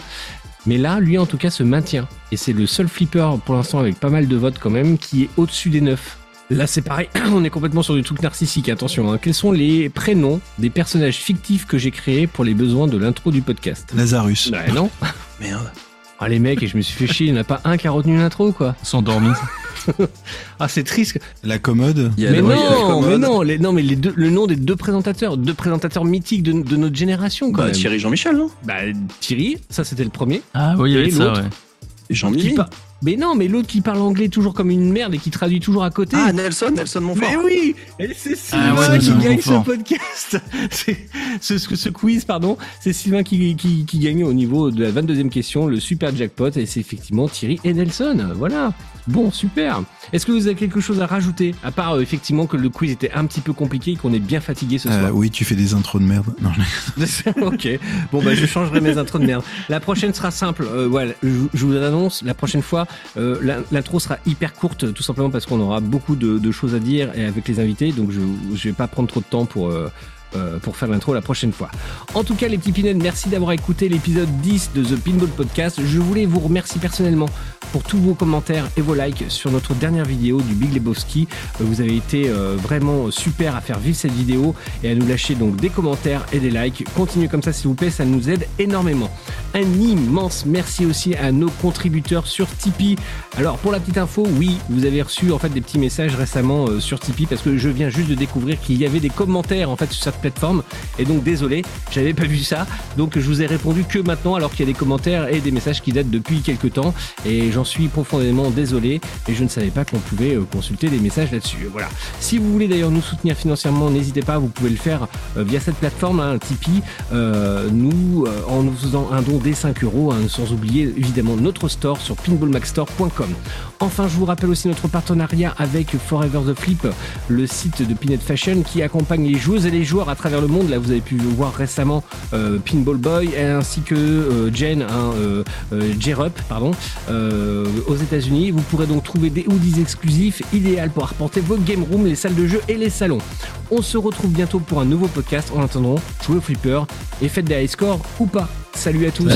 Mais là, lui en tout cas se maintient. Et c'est le seul flipper pour l'instant avec pas mal de votes quand même qui est au-dessus des 9. Là c'est pareil, [CLEARS THROAT] on est complètement sur du truc narcissique, attention. hein. Quels sont les prénoms des personnages fictifs que j'ai créés pour les besoins de l'intro du podcast? Lazarus. Bah non. [LAUGHS] Merde. Ah les mecs, et je me suis fait chier, il n'y en a pas un qui a retenu l'intro quoi. Endormis. [LAUGHS] Ah c'est triste. La commode. Mais non, commode. mais non, les, non, mais les deux, le nom des deux présentateurs, deux présentateurs mythiques de, de notre génération quand Bah, même. Thierry Jean-Michel, non? Bah, Thierry, ça c'était le premier. Ah oui, il y avait ça, ouais. Par- Mais non, mais l'autre qui parle anglais toujours comme une merde et qui traduit toujours à côté. Ah, Nelson, Nelson Montfort. Mais oui c'est Ah Sylvain ouais, qui Nelson gagne ce Montfort. podcast [LAUGHS] ce, ce, ce quiz, pardon, c'est Sylvain qui, qui, qui gagne au niveau de la 22e question, le super jackpot, et c'est effectivement Thierry et Nelson. Voilà. Bon, super. Est-ce que vous avez quelque chose à rajouter À part euh, effectivement que le quiz était un petit peu compliqué et qu'on est bien fatigué ce Euh, soir? oui, tu fais des intros de merde. Non, [LAUGHS] ok. Bon bah je changerai mes intros de merde. La prochaine sera simple. Euh, voilà, je, je vous annonce la prochaine fois euh, l'in- l'intro sera hyper courte tout simplement parce qu'on aura beaucoup de, de choses à dire et avec les invités donc je je vais pas prendre trop de temps pour euh, euh, pour faire l'intro la prochaine fois. En tout cas, les petits pinèdes, merci d'avoir écouté l'épisode 10 de The Pinball Podcast. Je voulais vous remercier personnellement pour tous vos commentaires et vos likes sur notre dernière vidéo du Big Lebowski. Euh, Vous avez été euh, vraiment super à faire vivre cette vidéo et à nous lâcher donc des commentaires et des likes. Continuez comme ça s'il vous plaît, ça nous aide énormément. Un immense merci aussi à nos contributeurs sur Tipeee. Alors pour la petite info, oui, vous avez reçu en fait des petits messages récemment euh, sur Tipeee parce que je viens juste de découvrir qu'il y avait des commentaires en fait sur cette plateforme et donc désolé, j'avais pas vu ça. Donc je vous ai répondu que maintenant alors qu'il y a des commentaires et des messages qui datent depuis quelques temps et j'en suis profondément désolé et je ne savais pas qu'on pouvait euh, consulter des messages là-dessus. Voilà. Si vous voulez d'ailleurs nous soutenir financièrement, n'hésitez pas, vous pouvez le faire euh, via cette plateforme, hein, Tipeee, euh, nous en nous faisant un don des 5 euros, hein, sans oublier évidemment notre store sur pinballmaxstore.com. Enfin, je vous rappelle aussi notre partenariat avec Forever the Flip, le site de Pinhead Fashion qui accompagne les joueuses et les joueurs à travers le monde. Là, vous avez pu voir récemment euh, Pinball Boy ainsi que euh, Jen, hein, euh, pardon, aux États-Unis. Vous pourrez donc trouver des hoodies exclusifs, idéal pour arpenter vos game rooms, les salles de jeu et les salons. On se retrouve bientôt pour un nouveau podcast. En attendant, jouez au flipper et faites des high scores ou pas. Salut à tous.